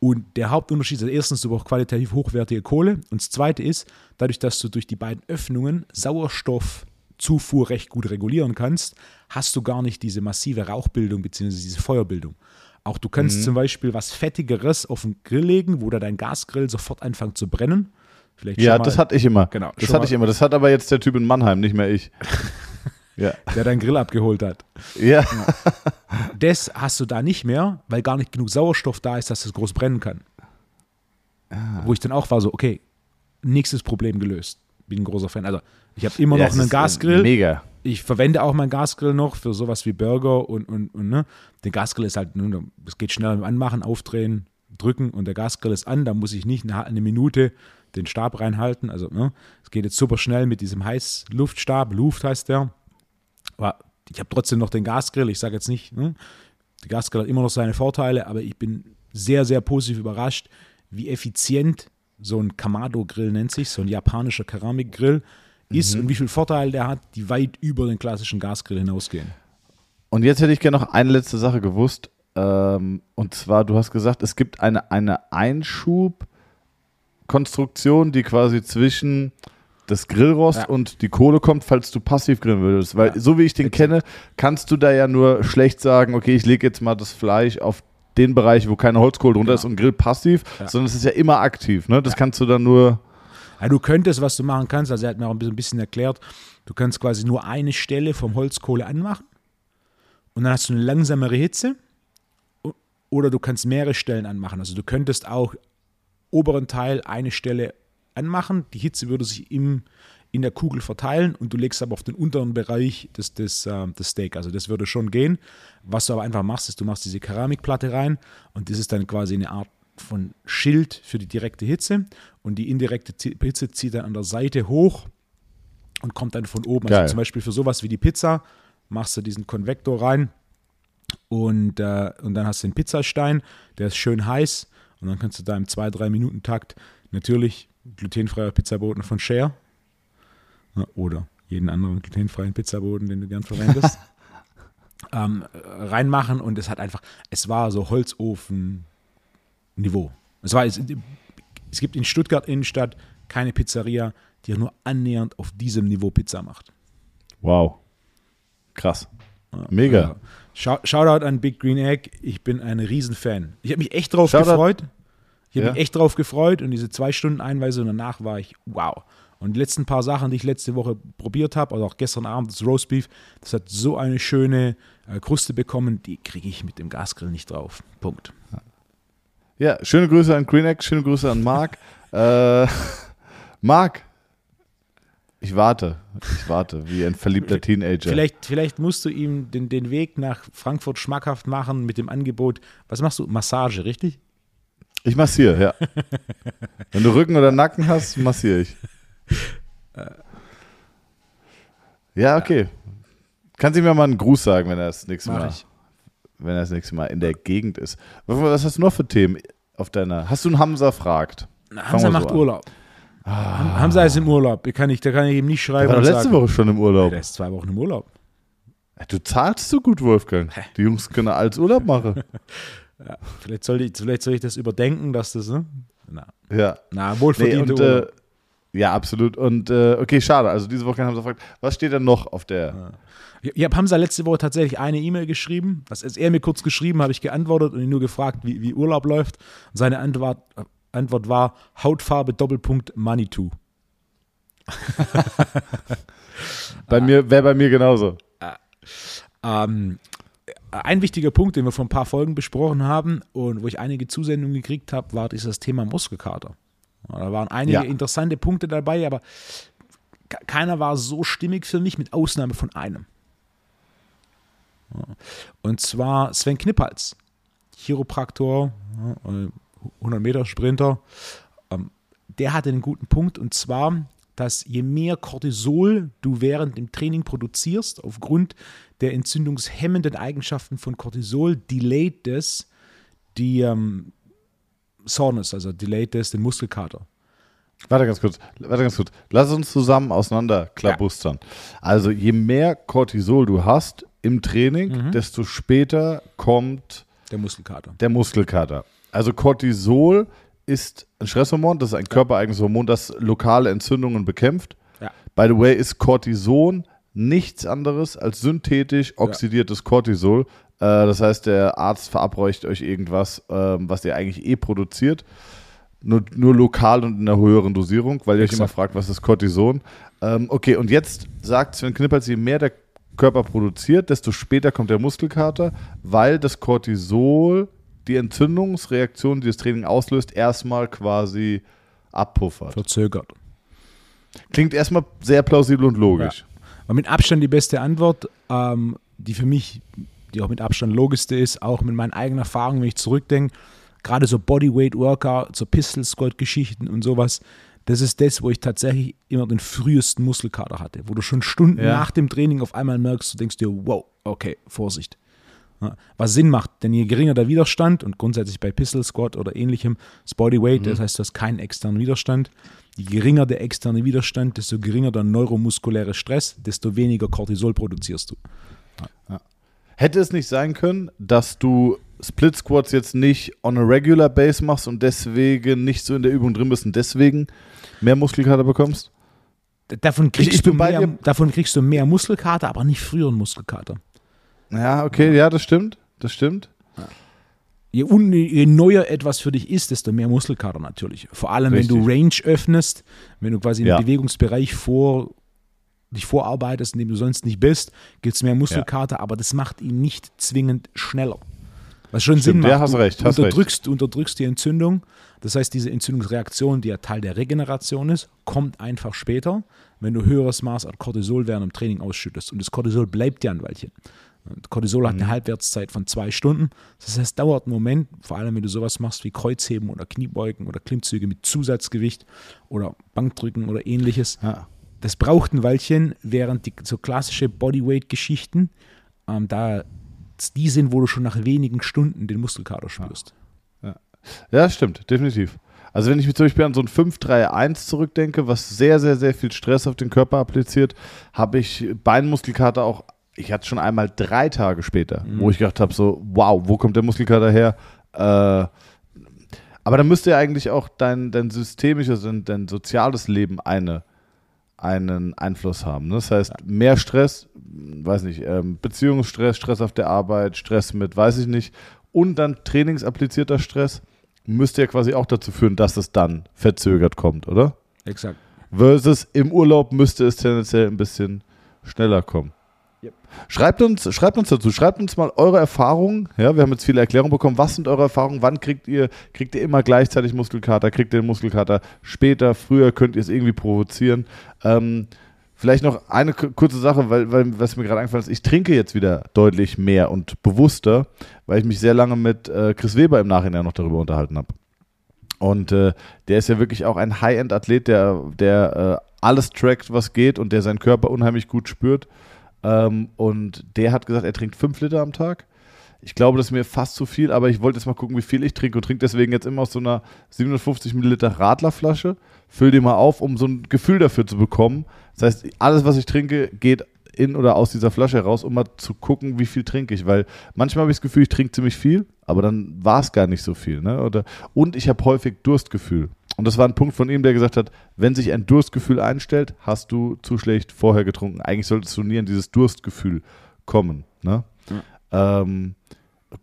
Und der Hauptunterschied ist erstens, du brauchst qualitativ hochwertige Kohle. Und das zweite ist, dadurch, dass du durch die beiden Öffnungen Sauerstoff Zufuhr recht gut regulieren kannst, hast du gar nicht diese massive Rauchbildung bzw. diese Feuerbildung. Auch du kannst Mhm. zum Beispiel was Fettigeres auf den Grill legen, wo da dein Gasgrill sofort anfängt zu brennen. Vielleicht Ja, das hatte ich immer. Genau, Das hatte ich immer. Das hat aber jetzt der Typ in Mannheim, nicht mehr ich. ja. der deinen Grill abgeholt hat. Ja. Das hast du da nicht mehr, weil gar nicht genug Sauerstoff da ist, dass es groß brennen kann. Ah. Wo ich dann auch war, so, okay, nächstes Problem gelöst. Bin ein großer Fan. Also, ich habe immer Ja, noch einen äh, Gasgrill. Mega. Ich verwende auch meinen Gasgrill noch für sowas wie Burger und, und, und ne? Der Gasgrill ist halt, ne, es geht schnell beim Anmachen, aufdrehen, drücken und der Gasgrill ist an. Da muss ich nicht eine, eine Minute den Stab reinhalten. Also, ne? Es geht jetzt super schnell mit diesem Heißluftstab. Luft heißt der. Aber ich habe trotzdem noch den Gasgrill. Ich sage jetzt nicht, ne? der Gasgrill hat immer noch seine Vorteile, aber ich bin sehr, sehr positiv überrascht, wie effizient so ein Kamado-Grill nennt sich, so ein japanischer Keramikgrill ist und wie viel Vorteile der hat, die weit über den klassischen Gasgrill hinausgehen. Und jetzt hätte ich gerne noch eine letzte Sache gewusst. Ähm, und zwar, du hast gesagt, es gibt eine, eine Einschubkonstruktion, die quasi zwischen das Grillrost Ja. und die Kohle kommt, falls du passiv grillen würdest. Weil Ja. so wie ich den kenne, kannst du da ja nur schlecht sagen, okay, ich lege jetzt mal das Fleisch auf den Bereich, wo keine Holzkohle drunter Genau. ist und grill passiv, Ja. sondern es ist ja immer aktiv. Ne? Das kannst du dann nur. Ja, du könntest, was du machen kannst, also er hat mir auch ein bisschen, erklärt, du kannst quasi nur eine Stelle vom Holzkohle anmachen und dann hast du eine langsamere Hitze oder du kannst mehrere Stellen anmachen. Also du könntest auch oberen Teil eine Stelle anmachen, die Hitze würde sich im, in der Kugel verteilen und du legst aber auf den unteren Bereich des, des, äh, des Steak. Also das würde schon gehen. Was du aber einfach machst, ist, du machst diese Keramikplatte rein und das ist dann quasi eine Art von Schild für die direkte Hitze und die indirekte Hitze zieht dann an der Seite hoch und kommt dann von oben. Geil. Also zum Beispiel für sowas wie die Pizza machst du diesen Konvektor rein und, äh, und dann hast du den Pizzastein, der ist schön heiß und dann kannst du da im 2-3 Minuten Takt natürlich glutenfreier Pizzaboden von Share oder jeden anderen glutenfreien Pizzaboden, den du gern verwendest, ähm, äh, reinmachen und es hat einfach, es war so Holzofen-Niveau. Es war, es, es gibt in Stuttgart Innenstadt keine Pizzeria, die nur annähernd auf diesem Niveau Pizza macht. Wow. Krass. Mega. Shoutout an Big Green Egg. Ich bin ein Riesenfan. Ich habe mich echt drauf Shoutout- gefreut. Ich habe Ja. mich echt drauf gefreut und diese zwei Stunden Einweise und danach war ich wow. Und die letzten paar Sachen, die ich letzte Woche probiert habe, also auch gestern Abend das Roastbeef, das hat so eine schöne äh, Kruste bekommen, die kriege ich mit dem Gasgrill nicht drauf. Punkt. Ja, schöne Grüße an Green Egg, schöne Grüße an Marc. äh, Marc, ich warte. Ich warte, wie ein verliebter Teenager. Vielleicht, vielleicht musst du ihm den, den Weg nach Frankfurt schmackhaft machen mit dem Angebot. Was machst du? Massage, richtig? Ich massiere, ja. Wenn du Rücken oder Nacken hast, massiere ich. Ja, okay. Kannst du mir mal einen Gruß sagen, wenn er das nächste Mach Mal, ich. wenn er das nächste Mal in der Gegend ist. Was hast du noch für Themen auf deiner? Hast du einen Hamza fragt? Na, Hamza so macht an. Urlaub. Ham- Hamza ist im Urlaub. Da kann ich, da kann ich ihm nicht Der schreiben. war doch und letzte sagen, Woche schon im Urlaub. Der ist zwei Wochen im Urlaub. Du zahlst so gut, Wolfgang. Die Jungs können alles Urlaub machen. Vielleicht soll ich, vielleicht soll ich das überdenken, dass das, ne? Na, Ja. na Nee, wohlverdiente und, äh, ja, absolut. Und äh, okay, schade. Also diese Woche haben sie gefragt, was steht denn noch auf der? Ich, ich habe Hamza letzte Woche tatsächlich eine E-Mail geschrieben. Was ist er mir kurz geschrieben, habe ich geantwortet und ihn nur gefragt, wie, wie Urlaub läuft. Und seine Antwort, Antwort war Hautfarbe Doppelpunkt Manitou. Bei mir wäre bei mir genauso. Ähm, ein wichtiger Punkt, den wir vor ein paar Folgen besprochen haben und wo ich einige Zusendungen gekriegt habe, war dieses Thema Muskelkater. Da waren einige Ja. interessante Punkte dabei, aber ke- keiner war so stimmig für mich, mit Ausnahme von einem. Und zwar Sven Knippals, Chiropraktor, ja, äh, 100 Meter Sprinter. Ähm, Der hatte einen guten Punkt und zwar, dass je mehr Cortisol du während dem Training produzierst, aufgrund der entzündungshemmenden Eigenschaften von Cortisol, delayt es die ähm, Soreness, also delayt es den Muskelkater. Warte ganz kurz, warte ganz kurz. Lass uns zusammen auseinanderklabustern. Also je mehr Cortisol du hast im Training, desto später kommt Der Muskelkater. der Muskelkater. Also Cortisol ist ein Stresshormon, das ist ein körpereigenes Hormon, das lokale Entzündungen bekämpft. Ja. By the way, ist Cortison nichts anderes als synthetisch oxidiertes Cortisol. Äh, das heißt, der Arzt verabreicht euch irgendwas, ähm, was ihr eigentlich eh produziert. Nur, nur lokal und in einer höheren Dosierung, weil ihr euch Exakt. immer fragt, was ist Cortison? Ähm, okay, und jetzt sagt Sven Knippers, je mehr der Körper produziert, desto später kommt der Muskelkater, weil das Cortisol die Entzündungsreaktion, die das Training auslöst, erstmal quasi abpuffert. Verzögert. Klingt erstmal sehr plausibel und logisch. War mit Abstand die beste Antwort, ähm, die für mich, die auch mit Abstand logischste ist, auch mit meinen eigenen Erfahrungen, wenn ich zurückdenke, gerade so Bodyweight-Workout, so Pistol-Squat-Geschichten und sowas, das ist das, wo ich tatsächlich immer den frühesten Muskelkater hatte, wo du schon Stunden Ja. nach dem Training auf einmal merkst, du denkst dir, wow, okay, Vorsicht. Ja, Was Sinn macht, denn je geringer der Widerstand und grundsätzlich bei Pistol Squat oder ähnlichem, das Bodyweight, das heißt, du hast keinen externen Widerstand. Je geringer der externe Widerstand, desto geringer der neuromuskuläre Stress, desto weniger Cortisol produzierst du. Hätte es nicht sein können, dass du Split Squats jetzt nicht on a regular base machst und deswegen nicht so in der Übung drin bist und deswegen mehr Muskelkater bekommst? Davon kriegst, ich bin du, mehr, davon kriegst du mehr Muskelkater, aber nicht früheren Muskelkater. Ja, okay, ja, das stimmt. Das stimmt. Je, un, je neuer etwas für dich ist, desto mehr Muskelkater natürlich. Vor allem, wenn du Richtig. Range öffnest, wenn du quasi Ja. im Bewegungsbereich vor, dich vorarbeitest, in dem du sonst nicht bist, gibt es mehr Muskelkater, aber das macht ihn nicht zwingend schneller. Was schon Sinn Stimmt, macht. ja, hast du recht, hast unterdrückst, du unterdrückst die Entzündung. Das heißt, diese Entzündungsreaktion, die ja Teil der Regeneration ist, kommt einfach später, wenn du höheres Maß an Cortisol während dem Training ausschüttest. Und das Cortisol bleibt ja ein Weilchen. Cortisol Mhm. hat eine Halbwertszeit von zwei Stunden. Das heißt, es dauert einen Moment, vor allem wenn du sowas machst wie Kreuzheben oder Kniebeugen oder Klimmzüge mit Zusatzgewicht oder Bankdrücken oder ähnliches. Ja. Das braucht ein Weilchen, während die so klassische Bodyweight-Geschichten ähm, da die sind, wo du schon nach wenigen Stunden den Muskelkater spürst. Ja, stimmt, definitiv. Also wenn ich mich zum Beispiel an so ein 5-3-1 zurückdenke, was sehr, sehr, sehr viel Stress auf den Körper appliziert, habe ich Beinmuskelkater auch, ich hatte schon einmal drei Tage später, wo ich gedacht habe, so, wow, wo kommt der Muskelkater her? Äh, aber da müsste ja eigentlich auch dein, dein systemisches und dein soziales Leben eine, einen Einfluss haben. Ne? Das heißt, mehr Stress, weiß nicht, ähm, Beziehungsstress, Stress auf der Arbeit, Stress mit, weiß ich nicht, und dann trainingsapplizierter Stress müsste ja quasi auch dazu führen, dass es dann verzögert kommt, oder? Exakt. Versus im Urlaub müsste es tendenziell ein bisschen schneller kommen. Yep. Schreibt uns, schreibt uns dazu, schreibt uns mal eure Erfahrungen. Ja, wir haben jetzt viele Erklärungen bekommen. Was sind eure Erfahrungen? Wann kriegt ihr, kriegt ihr immer gleichzeitig Muskelkater? Kriegt ihr den Muskelkater später, früher? Könnt ihr es irgendwie provozieren? Ähm, vielleicht noch eine ku- kurze Sache, weil, weil was mir gerade eingefallen ist, ich trinke jetzt wieder deutlich mehr und bewusster, weil ich mich sehr lange mit äh, Chris Weber im Nachhinein noch darüber unterhalten habe. Und äh, der ist ja wirklich auch ein High-End-Athlet, der, der äh, alles trackt, was geht und der seinen Körper unheimlich gut spürt. Ähm, und der hat gesagt, er trinkt 5 Liter am Tag. Ich glaube, das ist mir fast zu viel, aber ich wollte jetzt mal gucken, wie viel ich trinke und trinke deswegen jetzt immer aus so einer 750 Milliliter Radlerflasche. Füll die mal auf, um so ein Gefühl dafür zu bekommen. Das heißt, alles, was ich trinke, geht in oder aus dieser Flasche heraus, um mal zu gucken, wie viel trinke ich. Weil manchmal habe ich das Gefühl, ich trinke ziemlich viel, aber dann war es gar nicht so viel. Ne? Oder, und ich habe häufig Durstgefühl. Und das war ein Punkt von ihm, der gesagt hat, wenn sich ein Durstgefühl einstellt, hast du zu schlecht vorher getrunken. Eigentlich solltest du nie an dieses Durstgefühl kommen. Ne? Ähm,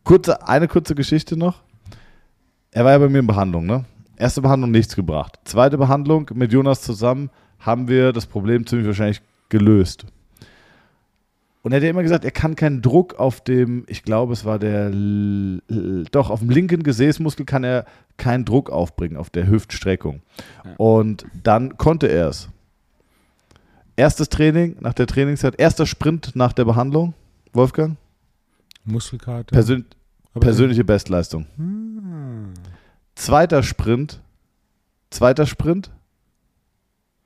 kurze, eine kurze Geschichte noch. Er war ja bei mir in Behandlung. Ne? Erste Behandlung nichts gebracht. Zweite Behandlung mit Jonas zusammen haben wir das Problem ziemlich wahrscheinlich gelöst. Und er hat ja immer gesagt, er kann keinen Druck auf dem, ich glaube, es war der, doch, auf dem linken Gesäßmuskel kann er keinen Druck aufbringen, auf der Hüftstreckung. Und dann konnte er es. Erstes Training nach der Trainingszeit, erster Sprint nach der Behandlung, Wolfgang, Muskelkater. Persön persönliche Bestleistung. Hm. Zweiter Sprint, zweiter Sprint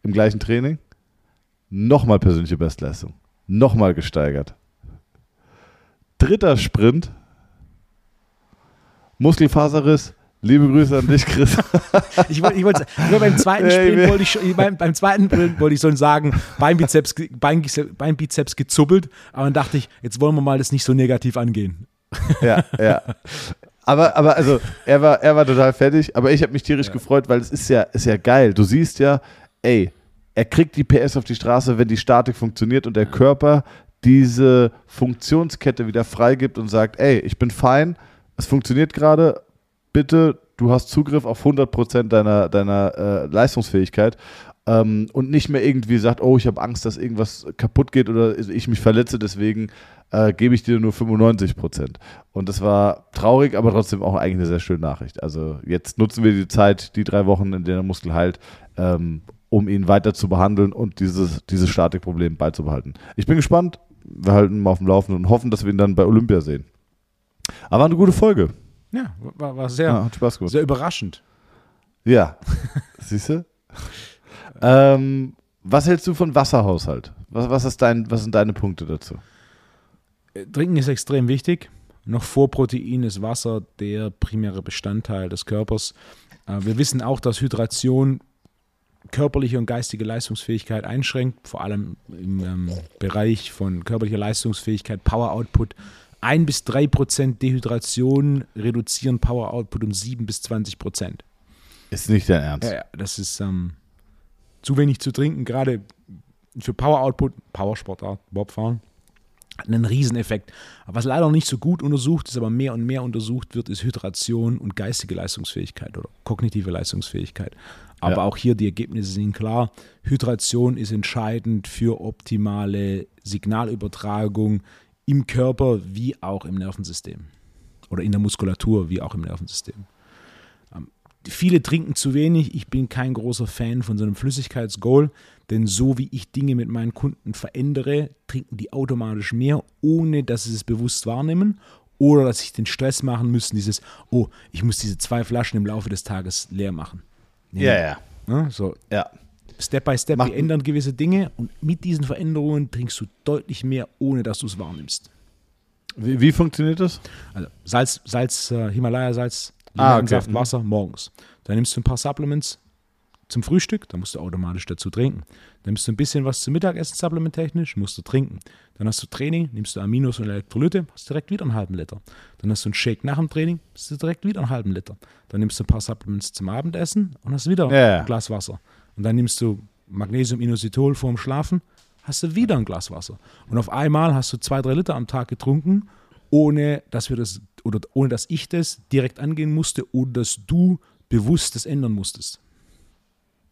im gleichen Training, nochmal persönliche Bestleistung, nochmal gesteigert. Dritter Sprint, Muskelfaserriss, liebe Grüße an dich, Chris. Ich wollte, ich wollte, nur beim zweiten Sprint wollte ich, schon- beim, beim zweiten Sprint wollte ich schon sagen, Beinbizeps, ge- Beinbizeps, gezuppelt, aber dann dachte ich, jetzt wollen wir mal das nicht so negativ angehen. ja, ja. Aber, aber also, er war, er war total fertig, aber ich habe mich tierisch gefreut, weil es ist ja, ist ja geil. Du siehst ja, ey, er kriegt die PS auf die Straße, wenn die Statik funktioniert und der Körper diese Funktionskette wieder freigibt und sagt, ey, ich bin fein, es funktioniert gerade, bitte, du hast Zugriff auf 100% deiner, deiner äh, Leistungsfähigkeit ähm, und nicht mehr irgendwie sagt, oh, ich habe Angst, dass irgendwas kaputt geht oder ich mich verletze, deswegen äh, gebe ich dir nur 95%. Und das war traurig, aber trotzdem auch eigentlich eine sehr schöne Nachricht. Also jetzt nutzen wir die Zeit, die drei Wochen, in denen der Muskel heilt, ähm, um ihn weiter zu behandeln und dieses, dieses Statikproblem beizubehalten. Ich bin gespannt, wir halten ihn auf dem Laufenden und hoffen, dass wir ihn dann bei Olympia sehen. Aber eine gute Folge. Ja, war, war sehr, Ja, hat Spaß gemacht. sehr überraschend. Ja, siehst du? ähm, was hältst du von Wasserhaushalt? Was, was, ist dein, was sind deine Punkte dazu? Trinken ist extrem wichtig. Noch vor Protein ist Wasser der primäre Bestandteil des Körpers. Äh, Wir wissen auch, dass Hydration körperliche und geistige Leistungsfähigkeit einschränkt, vor allem im ähm, Bereich von körperlicher Leistungsfähigkeit, Power Output. 1 bis 3 Prozent Dehydration reduzieren Power Output um 7 bis 20 Prozent. Ist nicht dein Ernst. Ja, ja, das ist ähm, zu wenig zu trinken, gerade für Power Output, Powersportart, Bobfahren, hat einen Rieseneffekt. Aber was leider nicht so gut untersucht ist, aber mehr und mehr untersucht wird, ist Hydration und geistige Leistungsfähigkeit oder kognitive Leistungsfähigkeit. Aber Ja. auch hier die Ergebnisse sind klar. Hydration ist entscheidend für optimale Signalübertragung im Körper wie auch im Nervensystem. Oder in der Muskulatur wie auch im Nervensystem viele trinken zu wenig. Ich bin kein großer Fan von so einem Flüssigkeitsgoal, denn so wie ich Dinge mit meinen Kunden verändere, trinken die automatisch mehr, ohne dass sie es bewusst wahrnehmen oder dass sie den Stress machen müssen, dieses, oh, ich muss diese zwei Flaschen im Laufe des Tages leer machen. Nee. Ja, ja. Ne? So Ja. Step by Step, Macht- wir ändern gewisse Dinge und mit diesen Veränderungen trinkst du deutlich mehr, ohne dass du es wahrnimmst. Wie, wie funktioniert das? Also Salz, Salz, äh, Himalaya-Salz, Ah, okay. Mhm. Wasser morgens. Dann nimmst du ein paar Supplements zum Frühstück, dann musst du automatisch dazu trinken. Dann nimmst du ein bisschen was zum Mittagessen supplementtechnisch, musst du trinken. Dann hast du Training, nimmst du Aminos und Elektrolyte, hast direkt wieder einen halben Liter. Dann hast du einen Shake nach dem Training, hast du direkt wieder einen halben Liter. Dann nimmst du ein paar Supplements zum Abendessen und hast wieder ja. ein Glas Wasser. Und dann nimmst du Magnesium, Inositol vorm Schlafen, hast du wieder ein Glas Wasser. Und auf einmal hast du zwei, drei Liter am Tag getrunken, ohne dass wir das oder ohne dass ich das direkt angehen musste oder dass du bewusst das ändern musstest.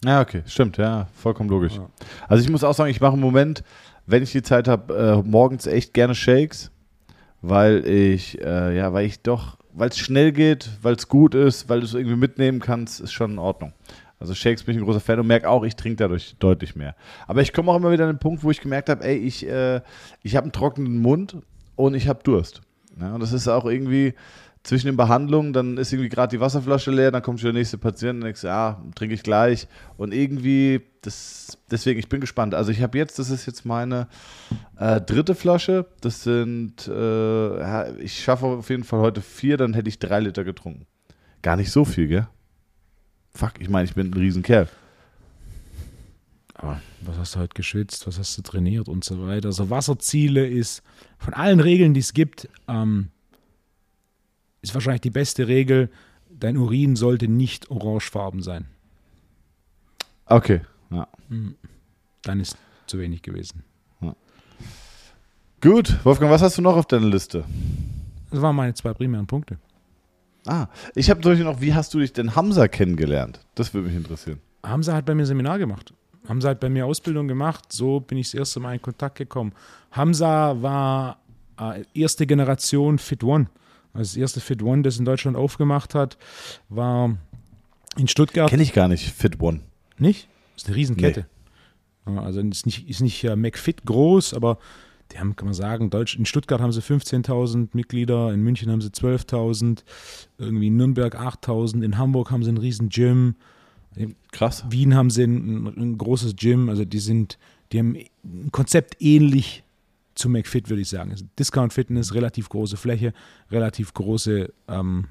Ja, okay, stimmt, ja, vollkommen logisch. Also ich muss auch sagen, ich mache im Moment, wenn ich die Zeit habe, äh, morgens echt gerne Shakes, weil ich, äh, ja, weil ich doch, weil es schnell geht, weil es gut ist, weil du es irgendwie mitnehmen kannst, ist schon in Ordnung. Also Shakes bin ich ein großer Fan und merke auch, ich trinke dadurch deutlich mehr. Aber ich komme auch immer wieder an den Punkt, wo ich gemerkt habe, ey, ich, äh, ich habe einen trockenen Mund und ich habe Durst. Ja, und das ist auch irgendwie zwischen den Behandlungen, dann ist irgendwie gerade die Wasserflasche leer, dann kommt schon der nächste Patient und denkst, ja, trinke ich gleich. Und irgendwie, das, deswegen, ich bin gespannt. Also ich habe jetzt, das ist jetzt meine äh, dritte Flasche. Das sind, äh, ja, ich schaffe auf jeden Fall heute vier, dann hätte ich drei Liter getrunken. Gar nicht so viel, gell? Fuck, ich meine, ich bin ein Riesenkerl. Aber was hast du heute geschwitzt, was hast du trainiert und so weiter. Also Wasserziele ist von allen Regeln, die es gibt, ähm, ist wahrscheinlich die beste Regel, dein Urin sollte nicht orangefarben sein. Okay, ja. Dann ist zu wenig gewesen. Gut, Wolfgang, was hast du noch auf deiner Liste? Das waren meine zwei primären Punkte. Ah, ich habe Beispiel noch, wie hast du dich denn Hamza kennengelernt? Das würde mich interessieren. Hamza hat bei mir Seminar gemacht. Hamza hat bei mir Ausbildung gemacht. So bin ich das erste Mal in Kontakt gekommen. Hamza war äh, erste Generation Fit One. Also das erste Fit One, das in Deutschland aufgemacht hat, war in Stuttgart. Kenne ich gar nicht, Fit One. Nicht? Das ist eine Riesenkette. Ja, Also ist nicht, ist nicht äh, McFit groß, aber die haben, kann man sagen, Deutsch, in Stuttgart haben sie 15.000 Mitglieder, in München haben sie 12.000, irgendwie in Nürnberg 8.000, in Hamburg haben sie ein riesen Gym, Krass. Wien haben sie ein, ein großes Gym, also die sind, die haben ein Konzept ähnlich zu McFit, würde ich sagen. Discount Fitness, relativ große Fläche, relativ große, ähm,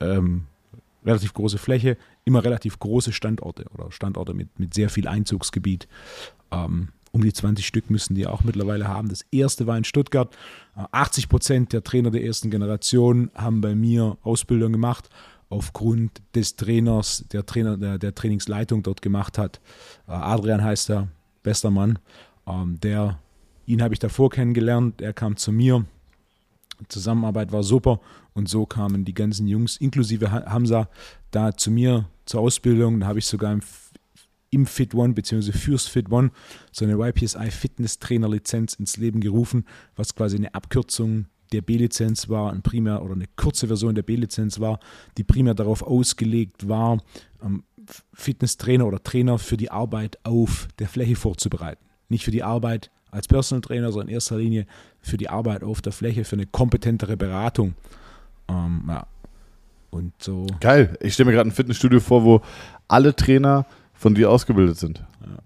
ähm, relativ große Fläche, immer relativ große Standorte oder Standorte mit, mit sehr viel Einzugsgebiet. Ähm, um die 20 Stück müssen die auch mittlerweile haben. Das erste war in Stuttgart. Äh, 80 Prozent der Trainer der ersten Generation haben bei mir Ausbildung gemacht. aufgrund des Trainers, der Trainer, der, der Trainingsleitung dort gemacht hat. Äh, Adrian heißt er, bester Mann. Ähm, der, ihn habe ich davor kennengelernt, er kam zu mir. Zusammenarbeit war super und so kamen die ganzen Jungs, inklusive Hamza, da zu mir zur Ausbildung. Da habe ich sogar im, im Fit One bzw. fürs Fit One so eine YPSI Fitness Trainer Lizenz ins Leben gerufen, was quasi eine Abkürzung der B-Lizenz war, ein primär oder eine kurze Version der B-Lizenz war, die primär darauf ausgelegt war, ähm, Fitnesstrainer oder Trainer für die Arbeit auf der Fläche vorzubereiten. Nicht für die Arbeit als Personal Trainer, sondern in erster Linie für die Arbeit auf der Fläche, für eine kompetentere Beratung. Ähm, ja. Und so. Geil. Ich stelle mir gerade ein Fitnessstudio vor, wo alle Trainer von dir ausgebildet sind. Ja.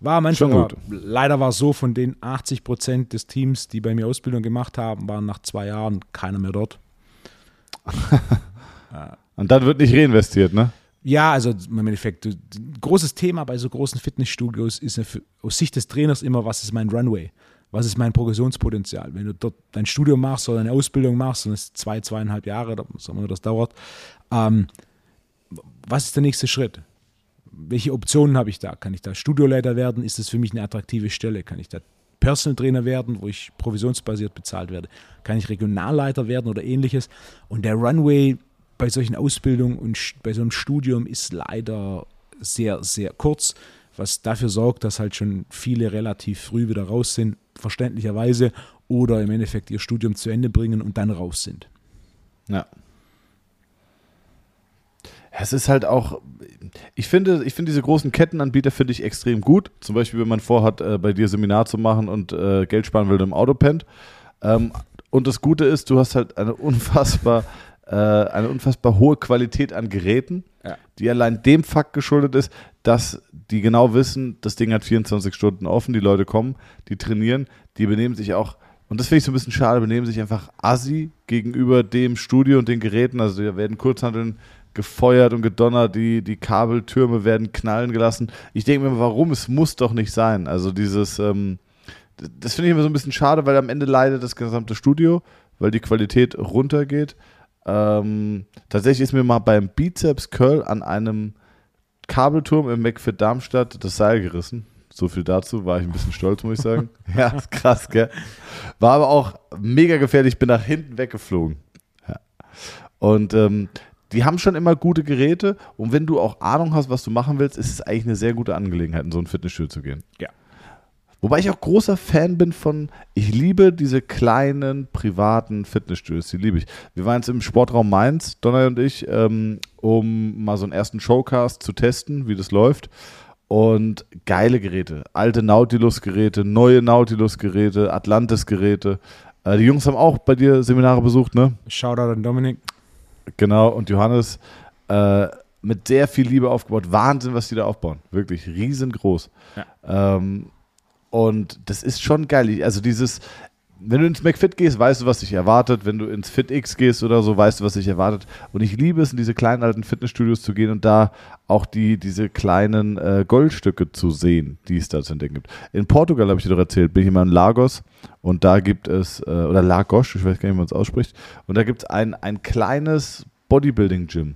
War manchmal, war, leider war es so, von den 80 Prozent des Teams, die bei mir Ausbildung gemacht haben, waren nach zwei Jahren keiner mehr dort. Und dann wird nicht reinvestiert, ne? Ja, also im Endeffekt, ein großes Thema bei so großen Fitnessstudios ist aus Sicht des Trainers immer, was ist mein Runway? Was ist mein Progressionspotenzial? Wenn du dort dein Studium machst oder eine Ausbildung machst, und es zwei, zweieinhalb Jahre, auch immer das dauert, ähm, was ist der nächste Schritt? welche Optionen habe ich da? Kann ich da Studioleiter werden? Ist das für mich eine attraktive Stelle? Kann ich da Personal Trainer werden, wo ich provisionsbasiert bezahlt werde? Kann ich Regionalleiter werden oder ähnliches? Und der Runway bei solchen Ausbildungen und bei so einem Studium ist leider sehr, sehr kurz, was dafür sorgt, dass halt schon viele relativ früh wieder raus sind, verständlicherweise, oder im Endeffekt ihr Studium zu Ende bringen und dann raus sind. Ja. Es ist halt auch, ich finde, ich finde diese großen Kettenanbieter finde ich extrem gut. Zum Beispiel, wenn man vorhat, äh, bei dir Seminar zu machen und äh, Geld sparen will im Auto pennt. Ähm, und das Gute ist, du hast halt eine unfassbar, äh, eine unfassbar hohe Qualität an Geräten, ja. die allein dem Fakt geschuldet ist, dass die genau wissen, das Ding hat 24 Stunden offen, die Leute kommen, die trainieren, die benehmen sich auch und das finde ich so ein bisschen schade, benehmen sich einfach assi gegenüber dem Studio und den Geräten. Also da werden Kurzhandeln gefeuert und gedonnert, die, die Kabeltürme werden knallen gelassen. Ich denke mir, warum? Es muss doch nicht sein. Also dieses, ähm, das finde ich immer so ein bisschen schade, weil am Ende leidet das gesamte Studio, weil die Qualität runtergeht. Ähm, tatsächlich ist mir mal beim Bizeps Curl an einem Kabelturm im McFit Darmstadt das Seil gerissen. So viel dazu, war ich ein bisschen stolz, muss ich sagen. ja, ist krass, gell? War aber auch mega gefährlich, bin nach hinten weggeflogen. Ja. Und ähm, die haben schon immer gute Geräte und wenn du auch Ahnung hast, was du machen willst, ist es eigentlich eine sehr gute Angelegenheit, in so ein Fitnessstudio zu gehen. Ja. Wobei ich auch großer Fan bin von, ich liebe diese kleinen privaten Fitnessstudios, die liebe ich. Wir waren jetzt im Sportraum Mainz, Donner und ich, ähm, um mal so einen ersten Showcast zu testen, wie das läuft. Und geile Geräte, alte Nautilus-Geräte, neue Nautilus-Geräte, Atlantis-Geräte. Äh, die Jungs haben auch bei dir Seminare besucht, ne? Shoutout an Dominik. Genau, und Johannes äh, mit sehr viel Liebe aufgebaut. Wahnsinn, was die da aufbauen. Wirklich riesengroß. Ja. Ähm, und das ist schon geil. Also dieses, wenn du ins McFit gehst, weißt du, was dich erwartet. Wenn du ins FitX gehst oder so, weißt du, was dich erwartet. Und ich liebe es, in diese kleinen alten Fitnessstudios zu gehen und da auch die, diese kleinen äh, Goldstücke zu sehen, die es da zu entdecken gibt. In Portugal, habe ich dir doch erzählt, bin ich immer in Lagos und da gibt es, äh, oder Lagos, ich weiß gar nicht, wie man es ausspricht, und da gibt es ein, ein kleines Bodybuilding-Gym.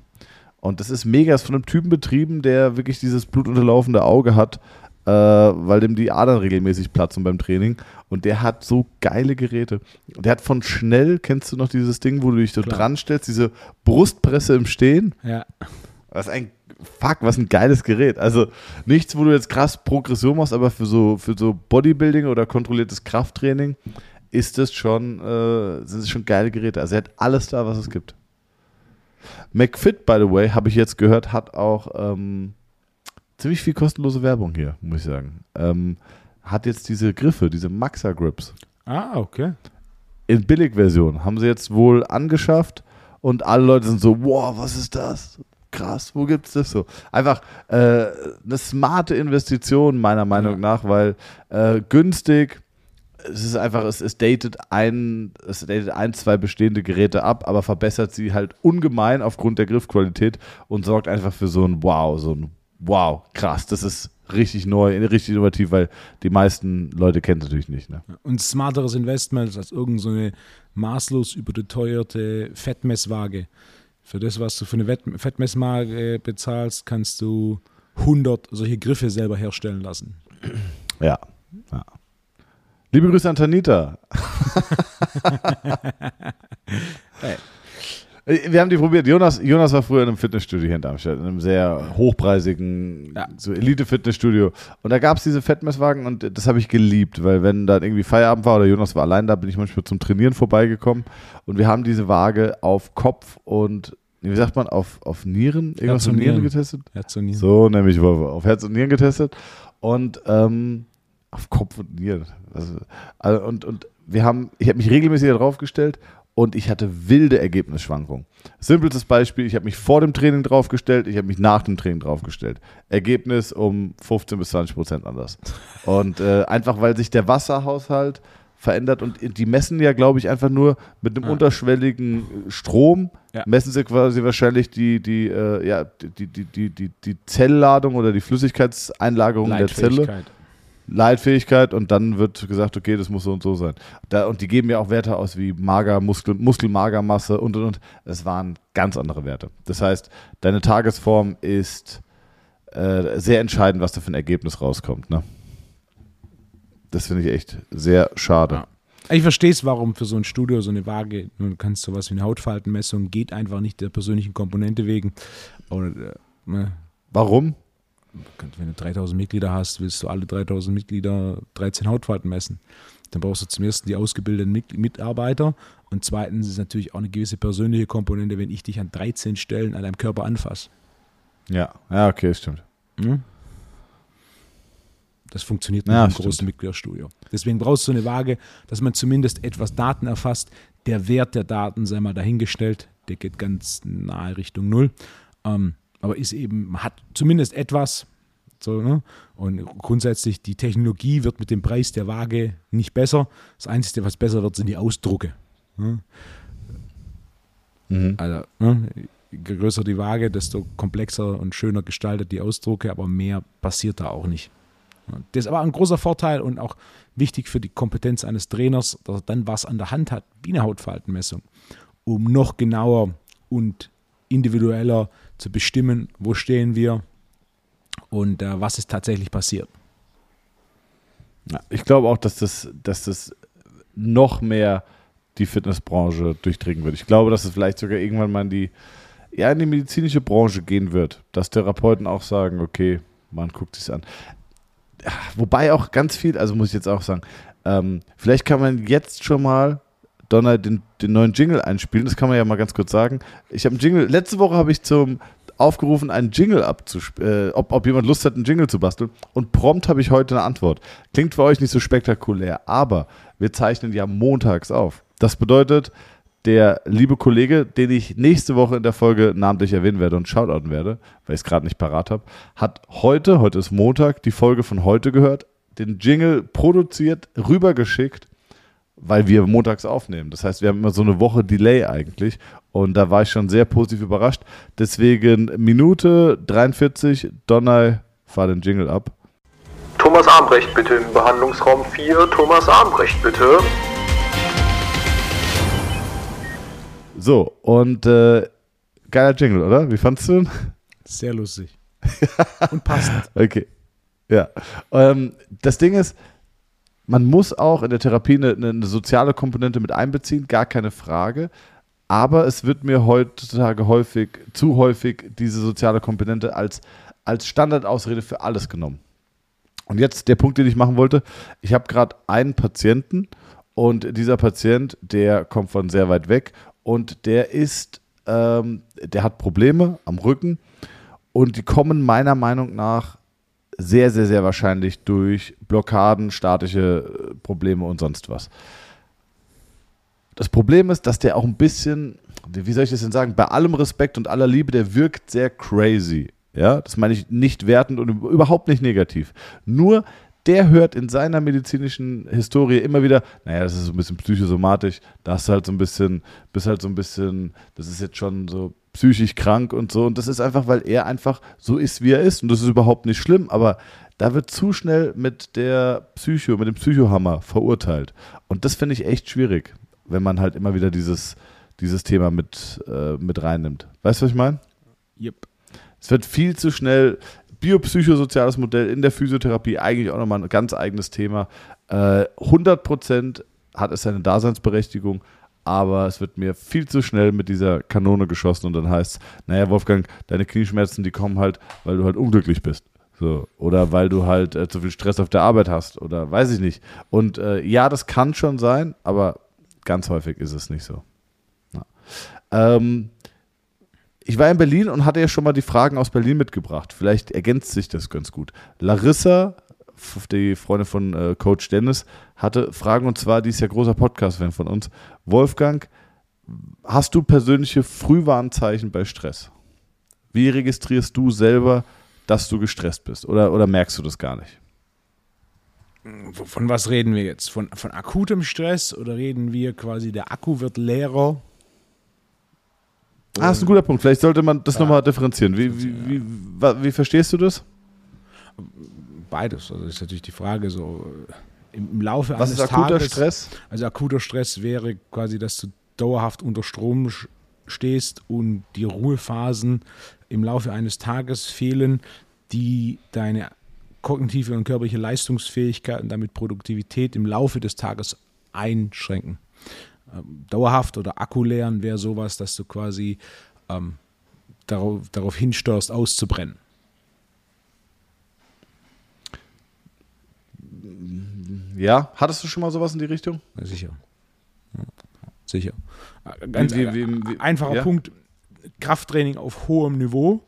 Und das ist mega, ist von einem Typen betrieben, der wirklich dieses blutunterlaufende Auge hat, äh, weil dem die Adern regelmäßig platzen beim Training. Und der hat so geile Geräte. Der hat von Schnell, kennst du noch dieses Ding, wo du dich so dran stellst, diese Brustpresse im Stehen? Ja. Was ein fuck, was ein geiles Gerät. Also nichts, wo du jetzt krass Progression machst, aber für so, für so Bodybuilding oder kontrolliertes Krafttraining ist es schon, äh, sind es schon geile Geräte. Also er hat alles da, was es gibt. McFit, by the way, habe ich jetzt gehört, hat auch ähm, ziemlich viel kostenlose Werbung hier, muss ich sagen. Ähm, hat jetzt diese Griffe, diese Maxa Grips. Ah, okay. In Billigversion haben sie jetzt wohl angeschafft und alle Leute sind so, wow, was ist das? krass, wo gibt es das so? Einfach äh, eine smarte Investition, meiner Meinung ja. nach, weil äh, günstig, es ist einfach, es, es, datet ein, es datet ein, zwei bestehende Geräte ab, aber verbessert sie halt ungemein aufgrund der Griffqualität und sorgt einfach für so ein Wow, so ein Wow, krass, das ist richtig neu, richtig innovativ, weil die meisten Leute kennen es natürlich nicht. Ne? Und smarteres Investment als irgendeine so maßlos überteuerte Fettmesswaage Für das, was du für eine Fettmessmarke bezahlst, kannst du 100 solche Griffe selber herstellen lassen. Ja. ja. Liebe Grüße an Tanita. Hey. Äh, Wir haben die probiert. Jonas, Jonas war früher in einem Fitnessstudio hier in Darmstadt, in einem sehr hochpreisigen, Ja. so Elite-Fitnessstudio. Und da gab es diese Fettmesswagen und das habe ich geliebt, weil wenn dann irgendwie Feierabend war oder Jonas war allein da, bin ich manchmal zum Trainieren vorbeigekommen und wir haben diese Waage auf Kopf und, wie sagt man, auf, auf Nieren, irgendwas Herz Nieren Nieren. getestet? Herz und Nieren. So, nämlich. Auf Herz und Nieren getestet. Und ähm, auf Kopf und Nieren. Also, also, und, und wir haben, ich habe mich regelmäßig darauf gestellt und ich hatte wilde Ergebnisschwankungen. Simples Beispiel, ich habe mich vor dem Training draufgestellt, ich habe mich nach dem Training draufgestellt. Ergebnis um 15 bis 20 Prozent anders. Und äh, einfach, weil sich der Wasserhaushalt verändert und die messen ja, glaube ich, einfach nur mit einem Ja. unterschwelligen Strom, Ja. messen sie quasi wahrscheinlich die, die, äh, ja, die, die, die, die, die Zellladung oder die Flüssigkeitseinlagerung der Zelle. Leitfähigkeit. Und dann wird gesagt, okay, das muss so und so sein. Da, und die geben ja auch Werte aus wie Mager, Muskel, Muskelmagermasse und und und. Es waren ganz andere Werte. Das heißt, deine Tagesform ist äh, sehr entscheidend, was da für ein Ergebnis rauskommt. Ne? Das finde ich echt sehr schade. Ja. Ich verstehe es, warum für so ein Studio so eine Waage, du kannst sowas wie eine Hautfaltenmessung, geht einfach nicht der persönlichen Komponente wegen. Oder, äh, ne, Warum? Wenn du 3000 Mitglieder hast, willst du alle 3000 Mitglieder 13 Hautfalten messen. Dann brauchst du zum ersten die ausgebildeten Mit- Mitarbeiter und zweitens ist natürlich auch eine gewisse persönliche Komponente, wenn ich dich an 13 Stellen an deinem Körper anfasse. Ja, ja, okay, stimmt. Hm? Das funktioniert nicht Ja, im stimmt. großen Mitgliederstudio. Deswegen brauchst du eine Waage, dass man zumindest etwas Daten erfasst. Der Wert der Daten sei mal dahingestellt, der geht ganz nahe Richtung Null. Ähm, aber ist eben, hat zumindest etwas. So, ne? Und grundsätzlich, die Technologie wird mit dem Preis der Waage nicht besser. Das Einzige, was besser wird, sind die Ausdrucke. Ne? Mhm. Also, ne, je größer die Waage, desto komplexer und schöner gestaltet die Ausdrucke, aber mehr passiert da auch nicht. Das ist aber ein großer Vorteil und auch wichtig für die Kompetenz eines Trainers, dass er dann was an der Hand hat, wie eine Hautfaltenmessung, um noch genauer und individueller zu bestimmen, wo stehen wir und äh, was ist tatsächlich passiert. Ja, ich glaube auch, dass das, dass das noch mehr die Fitnessbranche durchdringen wird. Ich glaube, dass es vielleicht sogar irgendwann mal in die, ja, in die medizinische Branche gehen wird. Dass Therapeuten auch sagen, okay, man guckt sich an. Wobei auch ganz viel, also muss ich jetzt auch sagen, ähm, vielleicht kann man jetzt schon mal Donner den, den neuen Jingle einspielen. Das kann man ja mal ganz kurz sagen. Ich habe Jingle, letzte Woche habe ich zum aufgerufen, einen Jingle abzuspielen, äh, ob, ob jemand Lust hat, einen Jingle zu basteln. Und prompt habe ich heute eine Antwort. Klingt für euch nicht so spektakulär, aber wir zeichnen ja montags auf. Das bedeutet, der liebe Kollege, den ich nächste Woche in der Folge namentlich erwähnen werde und shoutouten werde, weil ich es gerade nicht parat habe, hat heute, heute ist Montag, die Folge von heute gehört, den Jingle produziert, rübergeschickt, weil wir montags aufnehmen. Das heißt, wir haben immer so eine Woche Delay eigentlich. Und da war ich schon sehr positiv überrascht. Deswegen Minute 43, Donner, fahr den Jingle ab. Thomas Armbrecht bitte im Behandlungsraum 4. Thomas Armbrecht bitte. So, und äh, geiler Jingle, oder? Wie fandst du ihn? Sehr lustig. und passend. Okay. Ja. Ähm, das Ding ist, man muss auch in der Therapie eine, eine soziale Komponente mit einbeziehen, gar keine Frage. Aber es wird mir heutzutage häufig, zu häufig, diese soziale Komponente als, als Standardausrede für alles genommen. Und jetzt der Punkt, den ich machen wollte. Ich habe gerade einen Patienten und dieser Patient, der kommt von sehr weit weg und der ist, ähm, der hat Probleme am Rücken und die kommen meiner Meinung nach sehr, sehr, sehr wahrscheinlich durch Blockaden, statische äh, Probleme und sonst was. Das Problem ist, dass der auch ein bisschen, wie soll ich das denn sagen, bei allem Respekt und aller Liebe, der wirkt sehr crazy. Ja, das meine ich nicht wertend und überhaupt nicht negativ. Nur der hört in seiner medizinischen Historie immer wieder, naja, das ist so ein bisschen psychosomatisch, da hast du halt so ein bisschen, bist halt so ein bisschen, das ist jetzt schon so psychisch krank und so. Und das ist einfach, weil er einfach so ist, wie er ist. Und das ist überhaupt nicht schlimm, aber da wird zu schnell mit der Psycho, mit dem Psychohammer verurteilt. Und das finde ich echt schwierig, wenn man halt immer wieder dieses, dieses Thema mit, äh, mit reinnimmt. Weißt du, was ich meine? Yep. Es wird viel zu schnell. Biopsychosoziales Modell in der Physiotherapie eigentlich auch nochmal ein ganz eigenes Thema. Äh, 100% hat es seine Daseinsberechtigung, aber es wird mir viel zu schnell mit dieser Kanone geschossen und dann heißt es, naja, Wolfgang, deine Knieschmerzen, die kommen halt, weil du halt unglücklich bist. So, oder weil du halt äh, zu viel Stress auf der Arbeit hast oder weiß ich nicht. Und äh, ja, das kann schon sein, aber ganz häufig ist es nicht so. Ja. Ähm, ich war in Berlin und hatte ja schon mal die Fragen aus Berlin mitgebracht. Vielleicht ergänzt sich das ganz gut. Larissa, die Freundin von äh, Coach Dennis, hatte Fragen und zwar, die ist ja großer Podcast-Fan von uns. Wolfgang, hast du persönliche Frühwarnzeichen bei Stress? Wie registrierst du selber, dass du gestresst bist? Oder, oder merkst du das gar nicht? Von was reden wir jetzt? Von, von akutem Stress oder reden wir quasi, der Akku wird leerer Ah, ist ein guter Punkt. Vielleicht sollte man das ja. nochmal differenzieren. Wie, wie, wie, wie, wie, verstehst du das? Beides. Also ist natürlich die Frage so äh, im, Laufe Was eines ist akuter Tages, Stress? Also akuter Stress wäre quasi, dass du dauerhaft unter Strom stehst und die Ruhephasen im Laufe eines Tages fehlen, die deine kognitive und körperliche Leistungsfähigkeit und damit Produktivität im Laufe des Tages einschränken. Ähm, dauerhaft oder akkuleeren wäre sowas, dass du quasi ähm, darauf, darauf hinsteuerst, auszubrennen. Ja, hattest du schon mal sowas in die Richtung? Sicher. Ja, sicher. Ganz wie, wie, wie, einfacher ja? Punkt: Krafttraining auf hohem Niveau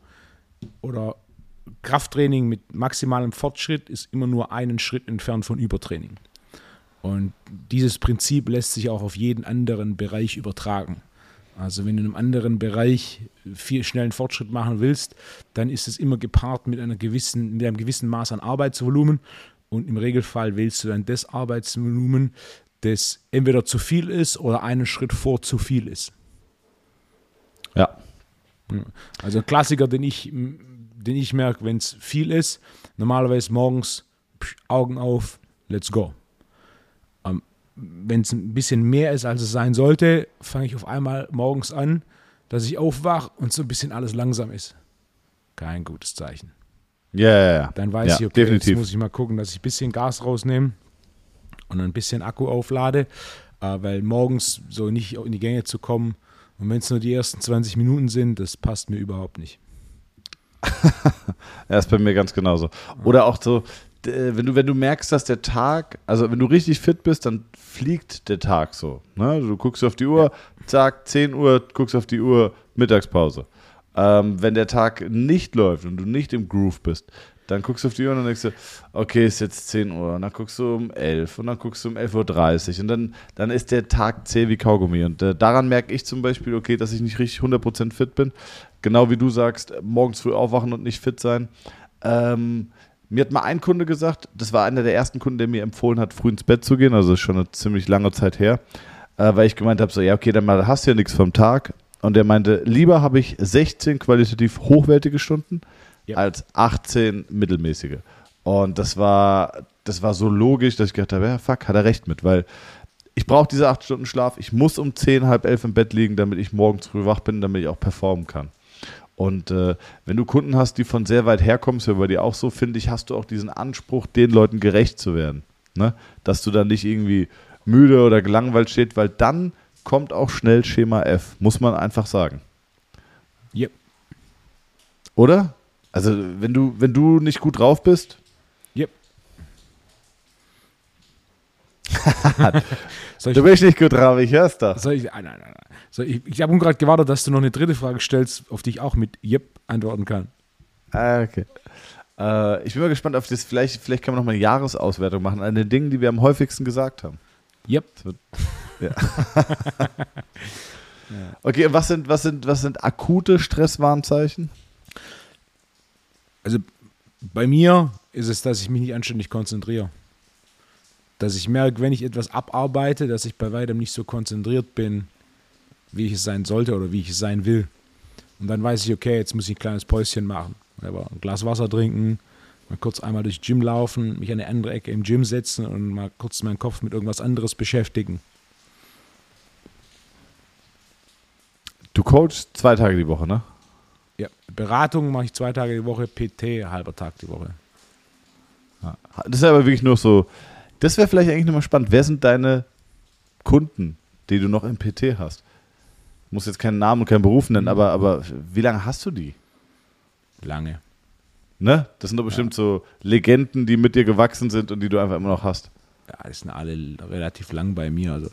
oder Krafttraining mit maximalem Fortschritt ist immer nur einen Schritt entfernt von Übertraining. Und dieses Prinzip lässt sich auch auf jeden anderen Bereich übertragen. Also wenn du in einem anderen Bereich viel schnellen Fortschritt machen willst, dann ist es immer gepaart mit, einer gewissen, mit einem gewissen Maß an Arbeitsvolumen. Und im Regelfall wählst du dann das Arbeitsvolumen, das entweder zu viel ist oder einen Schritt vor zu viel ist. Ja. Also ein Klassiker, den ich, den ich merke, wenn es viel ist, normalerweise morgens Augen auf, let's go wenn es ein bisschen mehr ist, als es sein sollte, fange ich auf einmal morgens an, dass ich aufwache und so ein bisschen alles langsam ist. Kein gutes Zeichen. Ja, ja, ja. Dann weiß ja, ich, okay, definitiv. jetzt muss ich mal gucken, dass ich ein bisschen Gas rausnehme und ein bisschen Akku auflade, äh, weil morgens so nicht in die Gänge zu kommen und wenn es nur die ersten 20 Minuten sind, das passt mir überhaupt nicht. ja, ist bei mir ganz genauso. Oder auch so, äh, wenn du, wenn du merkst, dass der Tag, also wenn du richtig fit bist, dann fliegt der Tag so. Ne? Du guckst auf die Uhr, zack, 10 Uhr, guckst auf die Uhr, Mittagspause. Ähm, wenn der Tag nicht läuft und du nicht im Groove bist, dann guckst du auf die Uhr und dann denkst du, okay, ist jetzt 10 Uhr. Und dann guckst du um 11 und dann guckst du um 11.30 Uhr. Und dann, dann ist der Tag zäh wie Kaugummi. Und äh, daran merke ich zum Beispiel, okay, dass ich nicht richtig 100% fit bin. Genau wie du sagst, morgens früh aufwachen und nicht fit sein. Ähm, mir hat mal ein Kunde gesagt, das war einer der ersten Kunden, der mir empfohlen hat, früh ins Bett zu gehen, also schon eine ziemlich lange Zeit her, äh, weil ich gemeint habe, so, ja, okay, dann hast du ja nichts vom Tag. Und der meinte, lieber habe ich 16 qualitativ hochwertige Stunden ja. als 18 mittelmäßige. Und das war, das war so logisch, dass ich gedacht habe, ja, fuck, hat er recht mit, weil ich brauche diese 8 Stunden Schlaf, ich muss um 10, halb 11 im Bett liegen, damit ich morgens früh wach bin, damit ich auch performen kann. Und äh, wenn du Kunden hast, die von sehr weit herkommen, ist ja bei dir auch so, finde ich, hast du auch diesen Anspruch, den Leuten gerecht zu werden. Ne? Dass du dann nicht irgendwie müde oder gelangweilt steht, weil dann kommt auch schnell Schema F, muss man einfach sagen. Yep. Oder? Also, wenn du, wenn du nicht gut drauf bist. Yep. du bist nicht gut drauf, ich hör's doch. Soll ich, nein, nein, nein. So, ich ich habe gerade gewartet, dass du noch eine dritte Frage stellst, auf die ich auch mit Yep antworten kann. Ah, okay. Äh, ich bin mal gespannt auf das. Vielleicht, vielleicht kann man noch mal eine Jahresauswertung machen an den Dingen, die wir am häufigsten gesagt haben. Yep. Ja. Okay, was sind, was, sind, was sind akute Stresswarnzeichen? Also bei mir ist es, dass ich mich nicht anständig konzentriere. Dass ich merke, wenn ich etwas abarbeite, dass ich bei weitem nicht so konzentriert bin, wie ich es sein sollte oder wie ich es sein will. Und dann weiß ich, okay, jetzt muss ich ein kleines Päuschen machen. Aber ein Glas Wasser trinken, mal kurz einmal durchs Gym laufen, mich an eine andere Ecke im Gym setzen und mal kurz meinen Kopf mit irgendwas anderes beschäftigen. Du coachst zwei Tage die Woche, ne? Ja, Beratung mache ich zwei Tage die Woche, PT halber Tag die Woche. Das ist aber wirklich nur so. Das wäre vielleicht eigentlich nochmal spannend. Wer sind deine Kunden, die du noch im PT hast? Du musst jetzt keinen Namen und keinen Beruf nennen, aber, aber wie lange hast du die? Lange. Ne? Das sind doch bestimmt so Legenden, die mit dir gewachsen sind und die du einfach immer noch hast. Ja, die sind alle relativ lang bei mir. Also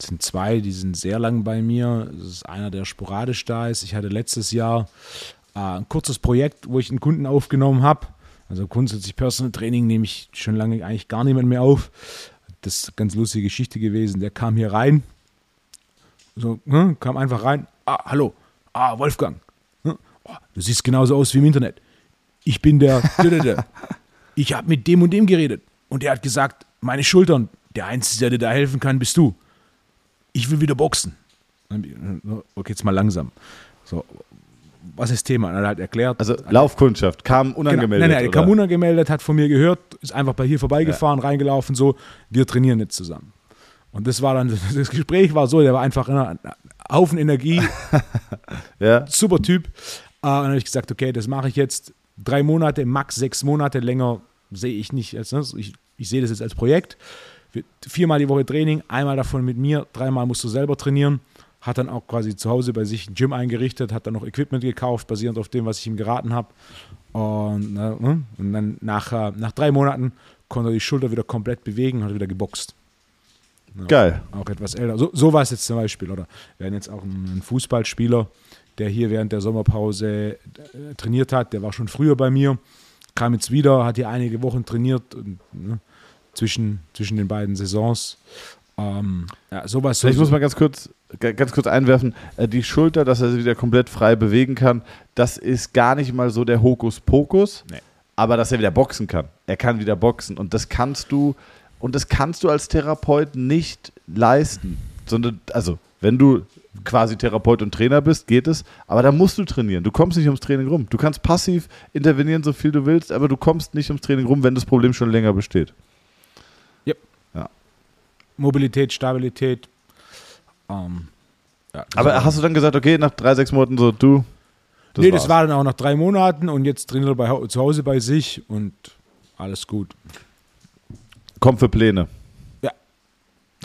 es sind zwei, die sind sehr lang bei mir. Das ist einer, der sporadisch da ist. Ich hatte letztes Jahr äh, ein kurzes Projekt, wo ich einen Kunden aufgenommen habe. Also grundsätzlich Personal Training nehme ich schon lange eigentlich gar niemand mehr auf. Das ist eine ganz lustige Geschichte gewesen. Der kam hier rein, so, hm, kam einfach rein. Ah, hallo. Ah, Wolfgang. Hm, oh, du siehst genauso aus wie im Internet. Ich bin der. ich habe mit dem und dem geredet. Und der hat gesagt, meine Schultern, der Einzige, der dir da helfen kann, bist du. Ich will wieder boxen. Okay, jetzt mal langsam. So, was ist Thema? Und er hat erklärt. Also Laufkundschaft, kam Genau. unangemeldet. Nein, nein, der oder? kam unangemeldet, hat von mir gehört, ist einfach bei hier vorbeigefahren, reingelaufen, so, wir trainieren jetzt zusammen. Und das war dann, das Gespräch war so, der war einfach ein Haufen Energie, Ja. super Typ. Äh, und dann habe ich gesagt, okay, das mache ich jetzt drei Monate, max sechs Monate länger sehe ich nicht. Als, ne? ich, ich sehe das jetzt als Projekt. Viermal die Woche Training, einmal davon mit mir, dreimal musst du selber trainieren. Hat dann auch quasi zu Hause bei sich ein Gym eingerichtet, hat dann noch Equipment gekauft, basierend auf dem, was ich ihm geraten habe. Und, ne? und dann nach, äh, nach drei Monaten konnte er die Schulter wieder komplett bewegen und hat wieder geboxt Geil. auch etwas älter. So, so war es jetzt zum Beispiel. Oder wir hatten jetzt auch einen Fußballspieler, der hier während der Sommerpause äh, trainiert hat. Der war schon früher bei mir, kam jetzt wieder, hat hier einige Wochen trainiert und, ne, zwischen, zwischen den beiden Saisons. Ähm, ja, sowas. Vielleicht so, muss man ganz kurz, ga- ganz kurz einwerfen, äh, die Schulter, dass er sie wieder komplett frei bewegen kann, das ist gar nicht mal so der Hokuspokus, Nee. aber dass er wieder boxen kann. Er kann wieder boxen und das kannst du, und das kannst du als Therapeut nicht leisten, sondern, also, wenn du quasi Therapeut und Trainer bist, geht es, aber da musst du trainieren. Du kommst nicht ums Training rum. Du kannst passiv intervenieren, so viel du willst, aber du kommst nicht ums Training rum, wenn das Problem schon länger besteht. Mobilität, Stabilität. Ähm, ja, das Aber hast du dann gesagt, okay, nach drei, sechs Monaten so, du, nee, das war's. war dann auch nach drei Monaten und jetzt trainiert er bei, zu Hause bei sich und alles gut. Kommt für Pläne. Ja.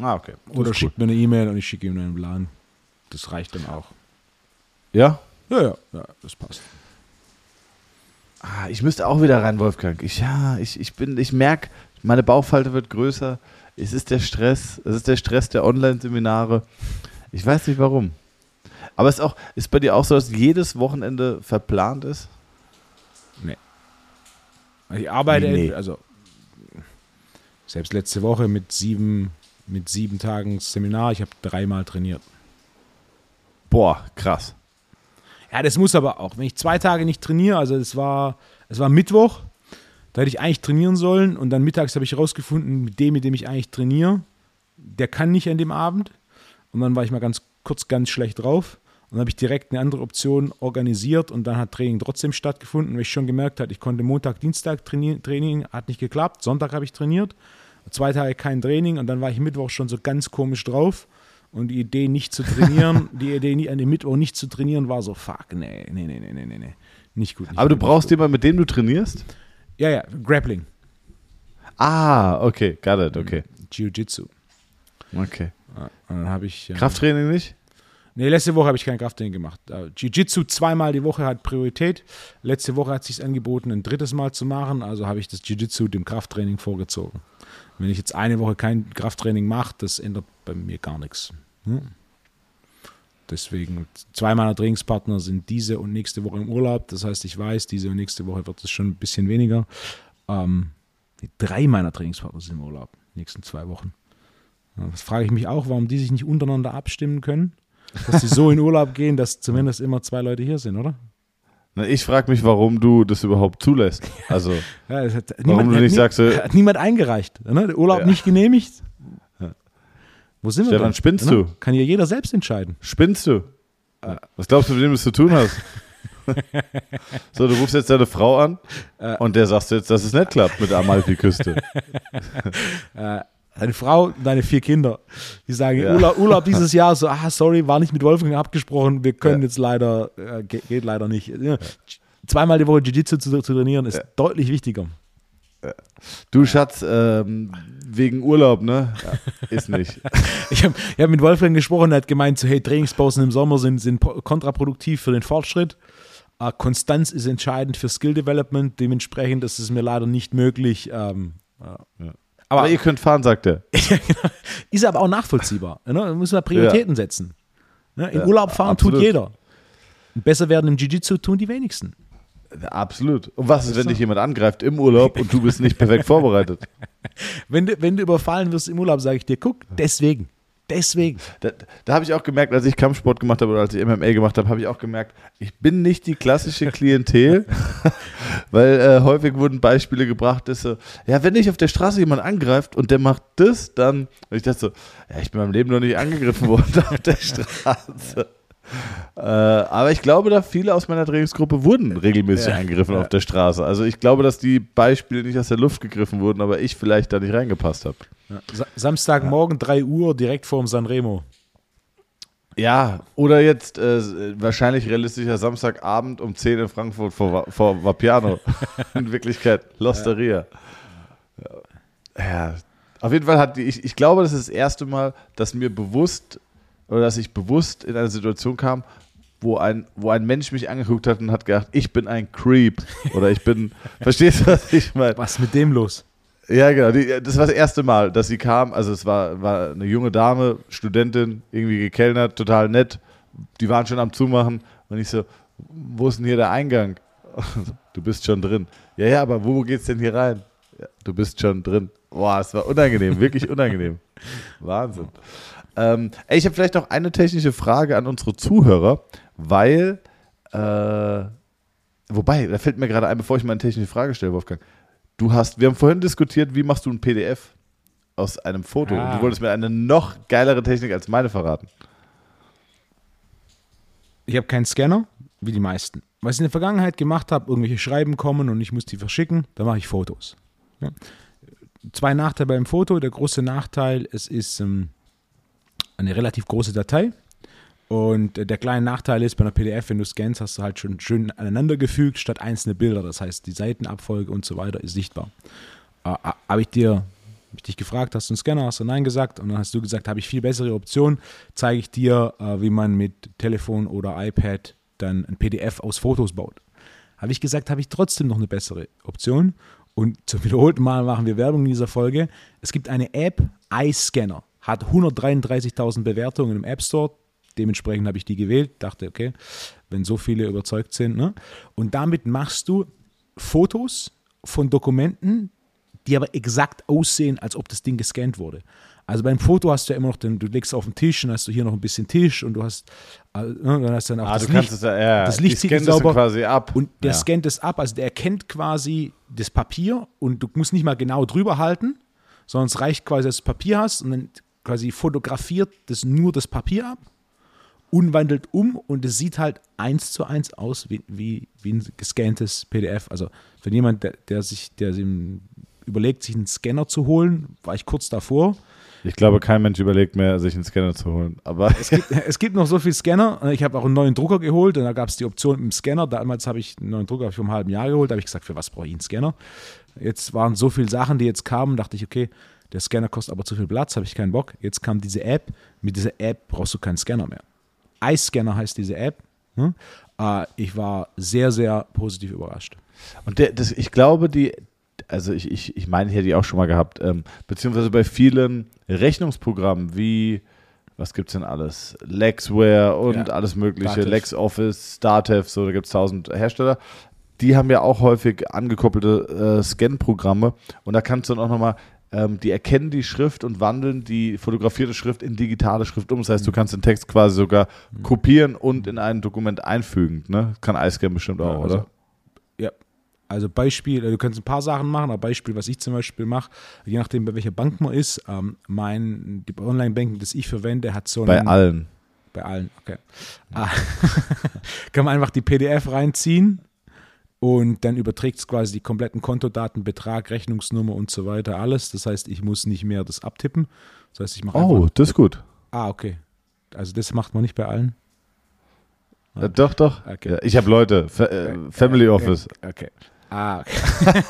Ah, okay. Das Oder schickt mir eine E-Mail und ich schicke ihm einen Plan. Das reicht dann auch. Ja? Ja, ja, ja, das passt. Ah, ich müsste auch wieder rein, Wolfgang. Ich, ja, ich, ich bin, ich merke, meine Bauchfalte wird größer. Es ist der Stress. Es ist der Stress der Online-Seminare. Ich weiß nicht warum. Aber es ist auch, ist bei dir auch so, dass jedes Wochenende verplant ist? Ich arbeite, Nee. also selbst letzte Woche mit sieben, mit sieben Tagen Seminar, ich habe dreimal trainiert. Boah, krass. Ja, das muss aber auch. Wenn ich zwei Tage nicht trainiere, also es war, es war Mittwoch, da hätte ich eigentlich trainieren sollen und dann mittags habe ich rausgefunden, mit dem, mit dem ich eigentlich trainiere, der kann nicht an dem Abend. Und dann war ich mal ganz kurz ganz schlecht drauf. Und dann habe ich direkt eine andere Option organisiert und dann hat Training trotzdem stattgefunden, weil ich schon gemerkt habe, ich konnte Montag, Dienstag trainieren, Training, hat nicht geklappt. Sonntag habe ich trainiert, zwei Tage kein Training und dann war ich Mittwoch schon so ganz komisch drauf. Und die Idee nicht zu trainieren, die Idee an dem Mittwoch nicht zu trainieren, war so, fuck, nee, nee, nee, nee, nee, nee, nee. Nicht gut. Nicht Aber du gut, nicht brauchst jemanden, mit dem du trainierst? Ja, ja, Grappling, Ah, okay, got it, okay. Jiu-Jitsu. Okay. Ja, Und dann habe ich. äh, Krafttraining nicht? Nee, letzte Woche habe ich kein Krafttraining gemacht. Äh, Jiu-Jitsu zweimal die Woche hat Priorität. Letzte Woche hat es sich angeboten, ein drittes Mal zu machen. Also habe ich das Jiu-Jitsu dem Krafttraining vorgezogen. Wenn ich jetzt eine Woche kein Krafttraining mache, das ändert bei mir gar nichts. Hm? Deswegen, zwei meiner Trainingspartner sind diese und nächste Woche im Urlaub. Das heißt, ich weiß, diese und nächste Woche wird es schon ein bisschen weniger. Ähm, drei meiner Trainingspartner sind im Urlaub, nächsten zwei Wochen. Ja, das frage ich mich auch, warum die sich nicht untereinander abstimmen können dass sie so in Urlaub gehen, dass zumindest immer zwei Leute hier sind, oder? Na, ich frage mich, warum du das überhaupt zulässt. Also, Ja, Warum du hat nicht nie- sagst, äh, hat niemand eingereicht, ne? Der Urlaub Ja. nicht genehmigt. Wo sind wir Stefan, denn? spinnst Ne? du? Kann ja jeder selbst entscheiden. spinnst du? Was glaubst du, mit wem du es zu tun hast? so, du rufst jetzt deine Frau an und der sagst jetzt, dass es nicht klappt mit der Amalfi-Küste. Deine Frau und deine vier Kinder. Die sagen, Ja. Urlaub, Urlaub dieses Jahr, so, ah, sorry, war nicht mit Wolfgang abgesprochen, wir können Ja. jetzt leider, äh, ge- geht leider nicht. Ja. Zweimal die Woche Jiu-Jitsu zu, zu trainieren ist deutlich wichtiger. Du Schatz, ähm, wegen Urlaub, ne? Ja, ist nicht. Ich habe hab mit Wolfgang gesprochen, der hat gemeint, so, hey, Trainingspausen im Sommer sind, sind kontraproduktiv für den Fortschritt. Äh, Konstanz ist entscheidend für Skill Development, dementsprechend ist es mir leider nicht möglich. Ähm, äh, Aber, Aber- ihr könnt fahren, sagt er. ist aber auch nachvollziehbar. Ne? Da muss man Prioritäten setzen. Ne? In Ja, Urlaub fahren absolut. tut jeder. Und besser werden im Jiu-Jitsu tun die wenigsten. Absolut. Und was ist, wenn dich jemand angreift im Urlaub und du bist nicht perfekt vorbereitet? Wenn du, wenn du überfallen wirst im Urlaub, sage ich dir, guck, deswegen. Deswegen. Da, da habe ich auch gemerkt, als ich Kampfsport gemacht habe oder als ich MMA gemacht habe, habe ich auch gemerkt, ich bin nicht die klassische Klientel, weil äh, häufig wurden Beispiele gebracht, dass so, ja, wenn dich auf der Straße jemand angreift und der macht das, dann, und ich dachte so, ja, ich bin in meinem Leben noch nicht angegriffen worden auf der Straße. Äh, aber ich glaube, da viele aus meiner Trainingsgruppe wurden regelmäßig Ja, angegriffen ja. auf der Straße. Also ich glaube, dass die Beispiele nicht aus der Luft gegriffen wurden, aber ich vielleicht da nicht reingepasst habe. Ja. Sa Samstagmorgen, 3 Uhr, direkt vorm Sanremo. Ja, oder jetzt äh, wahrscheinlich realistischer Samstagabend um 10 in Frankfurt vor, vor Vapiano. in Wirklichkeit Losteria. Ja. ja. Auf jeden Fall hat die, ich, ich glaube, das ist das erste Mal, dass mir bewusst oder dass ich bewusst in eine Situation kam, wo ein, wo ein Mensch mich angeguckt hat und hat gedacht, ich bin ein Creep. Oder ich bin, verstehst du, was ich meine? Was ist mit dem los? Ja, genau. Die, das war das erste Mal, dass sie kam. Also es war, war eine junge Dame, Studentin, irgendwie gekellnert, total nett. Die waren schon am Zumachen. Und ich so, wo ist denn hier der Eingang? Du bist schon drin. Ja, ja, aber wo geht's denn hier rein? Ja, du bist schon drin. Boah, es war unangenehm, wirklich unangenehm. Wahnsinn. Ähm, ey, ich habe vielleicht noch eine technische Frage an unsere Zuhörer, weil, äh, wobei, da fällt mir gerade ein, bevor ich mal eine technische Frage stelle, Wolfgang. Du hast, wir haben vorhin diskutiert, wie machst du ein PDF aus einem Foto? Und Ah. du wolltest mir eine noch geilere Technik als meine verraten. Ich habe keinen Scanner, wie die meisten. Was ich in der Vergangenheit gemacht habe, irgendwelche Schreiben kommen und ich muss die verschicken, dann mache ich Fotos. Ja. Zwei Nachteile beim Foto. Der große Nachteil, es ist ähm, eine relativ große Datei. Und äh, der kleine Nachteil ist, bei einer PDF, wenn du scannst, hast du halt schon schön aneinandergefügt, statt einzelne Bilder. Das heißt, die Seitenabfolge und so weiter ist sichtbar. Äh, habe ich dir hab ich dich gefragt, hast du einen Scanner, hast du Nein gesagt und dann hast du gesagt, habe ich viel bessere Option, zeige ich dir, äh, wie man mit Telefon oder iPad dann ein PDF aus Fotos baut. Habe ich gesagt, habe ich trotzdem noch eine bessere Option und zum wiederholten Mal machen wir Werbung in dieser Folge. Es gibt eine App, iScanner, hat 133.000 Bewertungen im App Store, dementsprechend habe ich die gewählt, dachte, okay, wenn so viele überzeugt sind. Ne? Und damit machst du Fotos von Dokumenten, die aber exakt aussehen, als ob das Ding gescannt wurde. Also beim Foto hast du ja immer noch, den, du legst auf den Tisch und hast du hier noch ein bisschen Tisch und du hast, äh, ne, dann hast du dann auch Ah, das Licht, es ja, das Licht dann sauber quasi ab. und der ja. scannt es ab, also der erkennt quasi das Papier und du musst nicht mal genau drüber halten, sondern es reicht quasi, dass du das Papier hast und dann quasi fotografiert das nur das Papier ab und wandelt um und es sieht halt eins zu eins aus wie, wie, wie ein gescanntes PDF. Also für jemand, der, der sich, der sich überlegt, sich einen Scanner zu holen, war ich kurz davor. Ich glaube, kein Mensch überlegt mehr, sich einen Scanner zu holen. Aber Es gibt, es gibt noch so viel Scanner. Ich habe auch einen neuen Drucker geholt und da gab es die Option mit dem Scanner. Damals habe ich einen neuen Drucker vor einem halben Jahr geholt. Da habe ich gesagt, für was brauche ich einen Scanner? Jetzt waren so viele Sachen, die jetzt kamen, dachte ich, okay, der Scanner kostet aber zu viel Platz, habe ich keinen Bock. Jetzt kam diese App. Mit dieser App brauchst du keinen Scanner mehr. iScanner heißt diese App. Hm? Äh, Ich war sehr, sehr positiv überrascht. Und der, das, ich glaube, die, also ich, ich, ich meine, ich hätte die auch schon mal gehabt, ähm, beziehungsweise bei vielen Rechnungsprogrammen wie, was gibt es denn alles? Lexware und Ja. alles mögliche, Datev. LexOffice, Datev, so, da gibt es tausend Hersteller. Die haben ja auch häufig angekoppelte äh, Scan-Programme und da kannst du dann auch nochmal, ähm, die erkennen die Schrift und wandeln die fotografierte Schrift in digitale Schrift um. Das heißt, du kannst den Text quasi sogar kopieren und in ein Dokument einfügen. Ne? Kann iScan bestimmt auch, also, oder? Ja. Also Beispiel, äh, du kannst ein paar Sachen machen, aber Beispiel, was ich zum Beispiel mache, je nachdem, bei welcher Bank man ist, ähm, mein die Online-Banking, das ich verwende, hat so Bei einen, allen. Bei allen, okay. Ah, kann man einfach die PDF reinziehen Und dann überträgt es quasi die kompletten Kontodaten, Betrag, Rechnungsnummer und so weiter, alles. Das heißt, ich muss nicht mehr das abtippen. Das heißt, ich mache Oh, das ist gut. Ah, okay. Also das macht man nicht bei allen. Äh, doch, doch. Okay. Ja, ich habe Leute. Fa äh, Family Office. Okay. Ah, okay.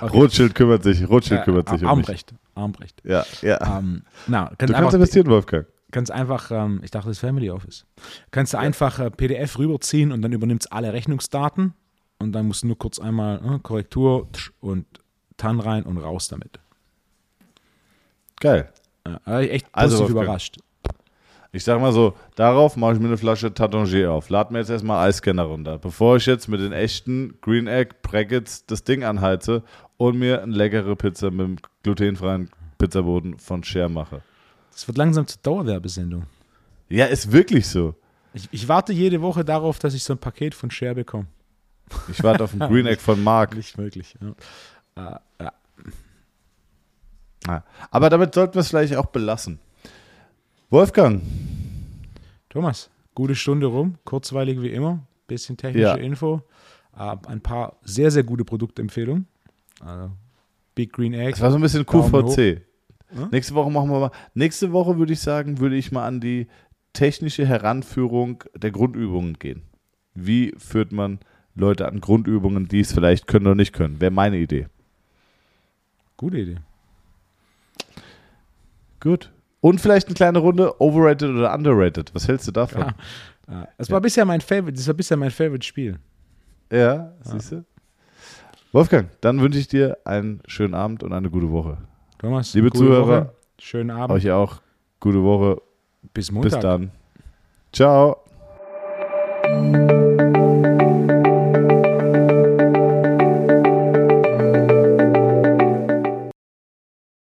okay. Rothschild kümmert sich. Rothschild kümmert sich um mich. Armbrecht. Armbrecht. Ja, ja. Ähm, na, du kannst investieren, Wolfgang. Kannst einfach ähm, ich dachte, das ist Family Office. Kannst du einfach äh, PDF rüberziehen und dann übernimmt es alle Rechnungsdaten und dann musst du nur kurz einmal äh, Korrektur tsch, und TAN rein und raus damit. Geil. Ja, echt Also, überrascht. Ich sag mal so, darauf mache ich mir eine Flasche Tatangier auf. Lad mir jetzt erstmal Eiscanner runter, bevor ich jetzt mit den echten Green Egg Brackets das Ding anheize und mir eine leckere Pizza mit dem glutenfreien Pizzaboden von Share mache. Das wird langsam zur Dauerwerbesendung. Ja, ist wirklich so. Ich, ich warte jede Woche darauf, dass ich so ein Paket von Share bekomme. Ich warte auf den Green Egg von Mark. Nicht möglich. Ja. Äh, ja. Ja. Aber damit sollten wir es vielleicht auch belassen. Wolfgang, Thomas, gute Stunde rum, kurzweilig wie immer, bisschen technische Ja. Info, äh, ein paar sehr, sehr gute Produktempfehlungen. Also Big Green Egg. das war so ein bisschen QVC. Ja? Nächste Woche machen wir mal. Nächste Woche würde ich sagen, würde ich mal an die technische Heranführung der Grundübungen gehen. Wie führt man Leute an Grundübungen, die es vielleicht können oder nicht können? Wäre meine Idee. Gute Idee. Gut. Und vielleicht eine kleine Runde overrated oder underrated. Was hältst du davon? Ja. Das war bisher mein Favorite, das war bisher mein Favorite Spiel. Ja, siehst du? Wolfgang, dann wünsche ich dir einen schönen Abend und eine gute Woche. Thomas, Liebe Zuhörer, Woche, schönen Abend. Euch auch gute Woche. Bis Montag. Bis dann. Ciao.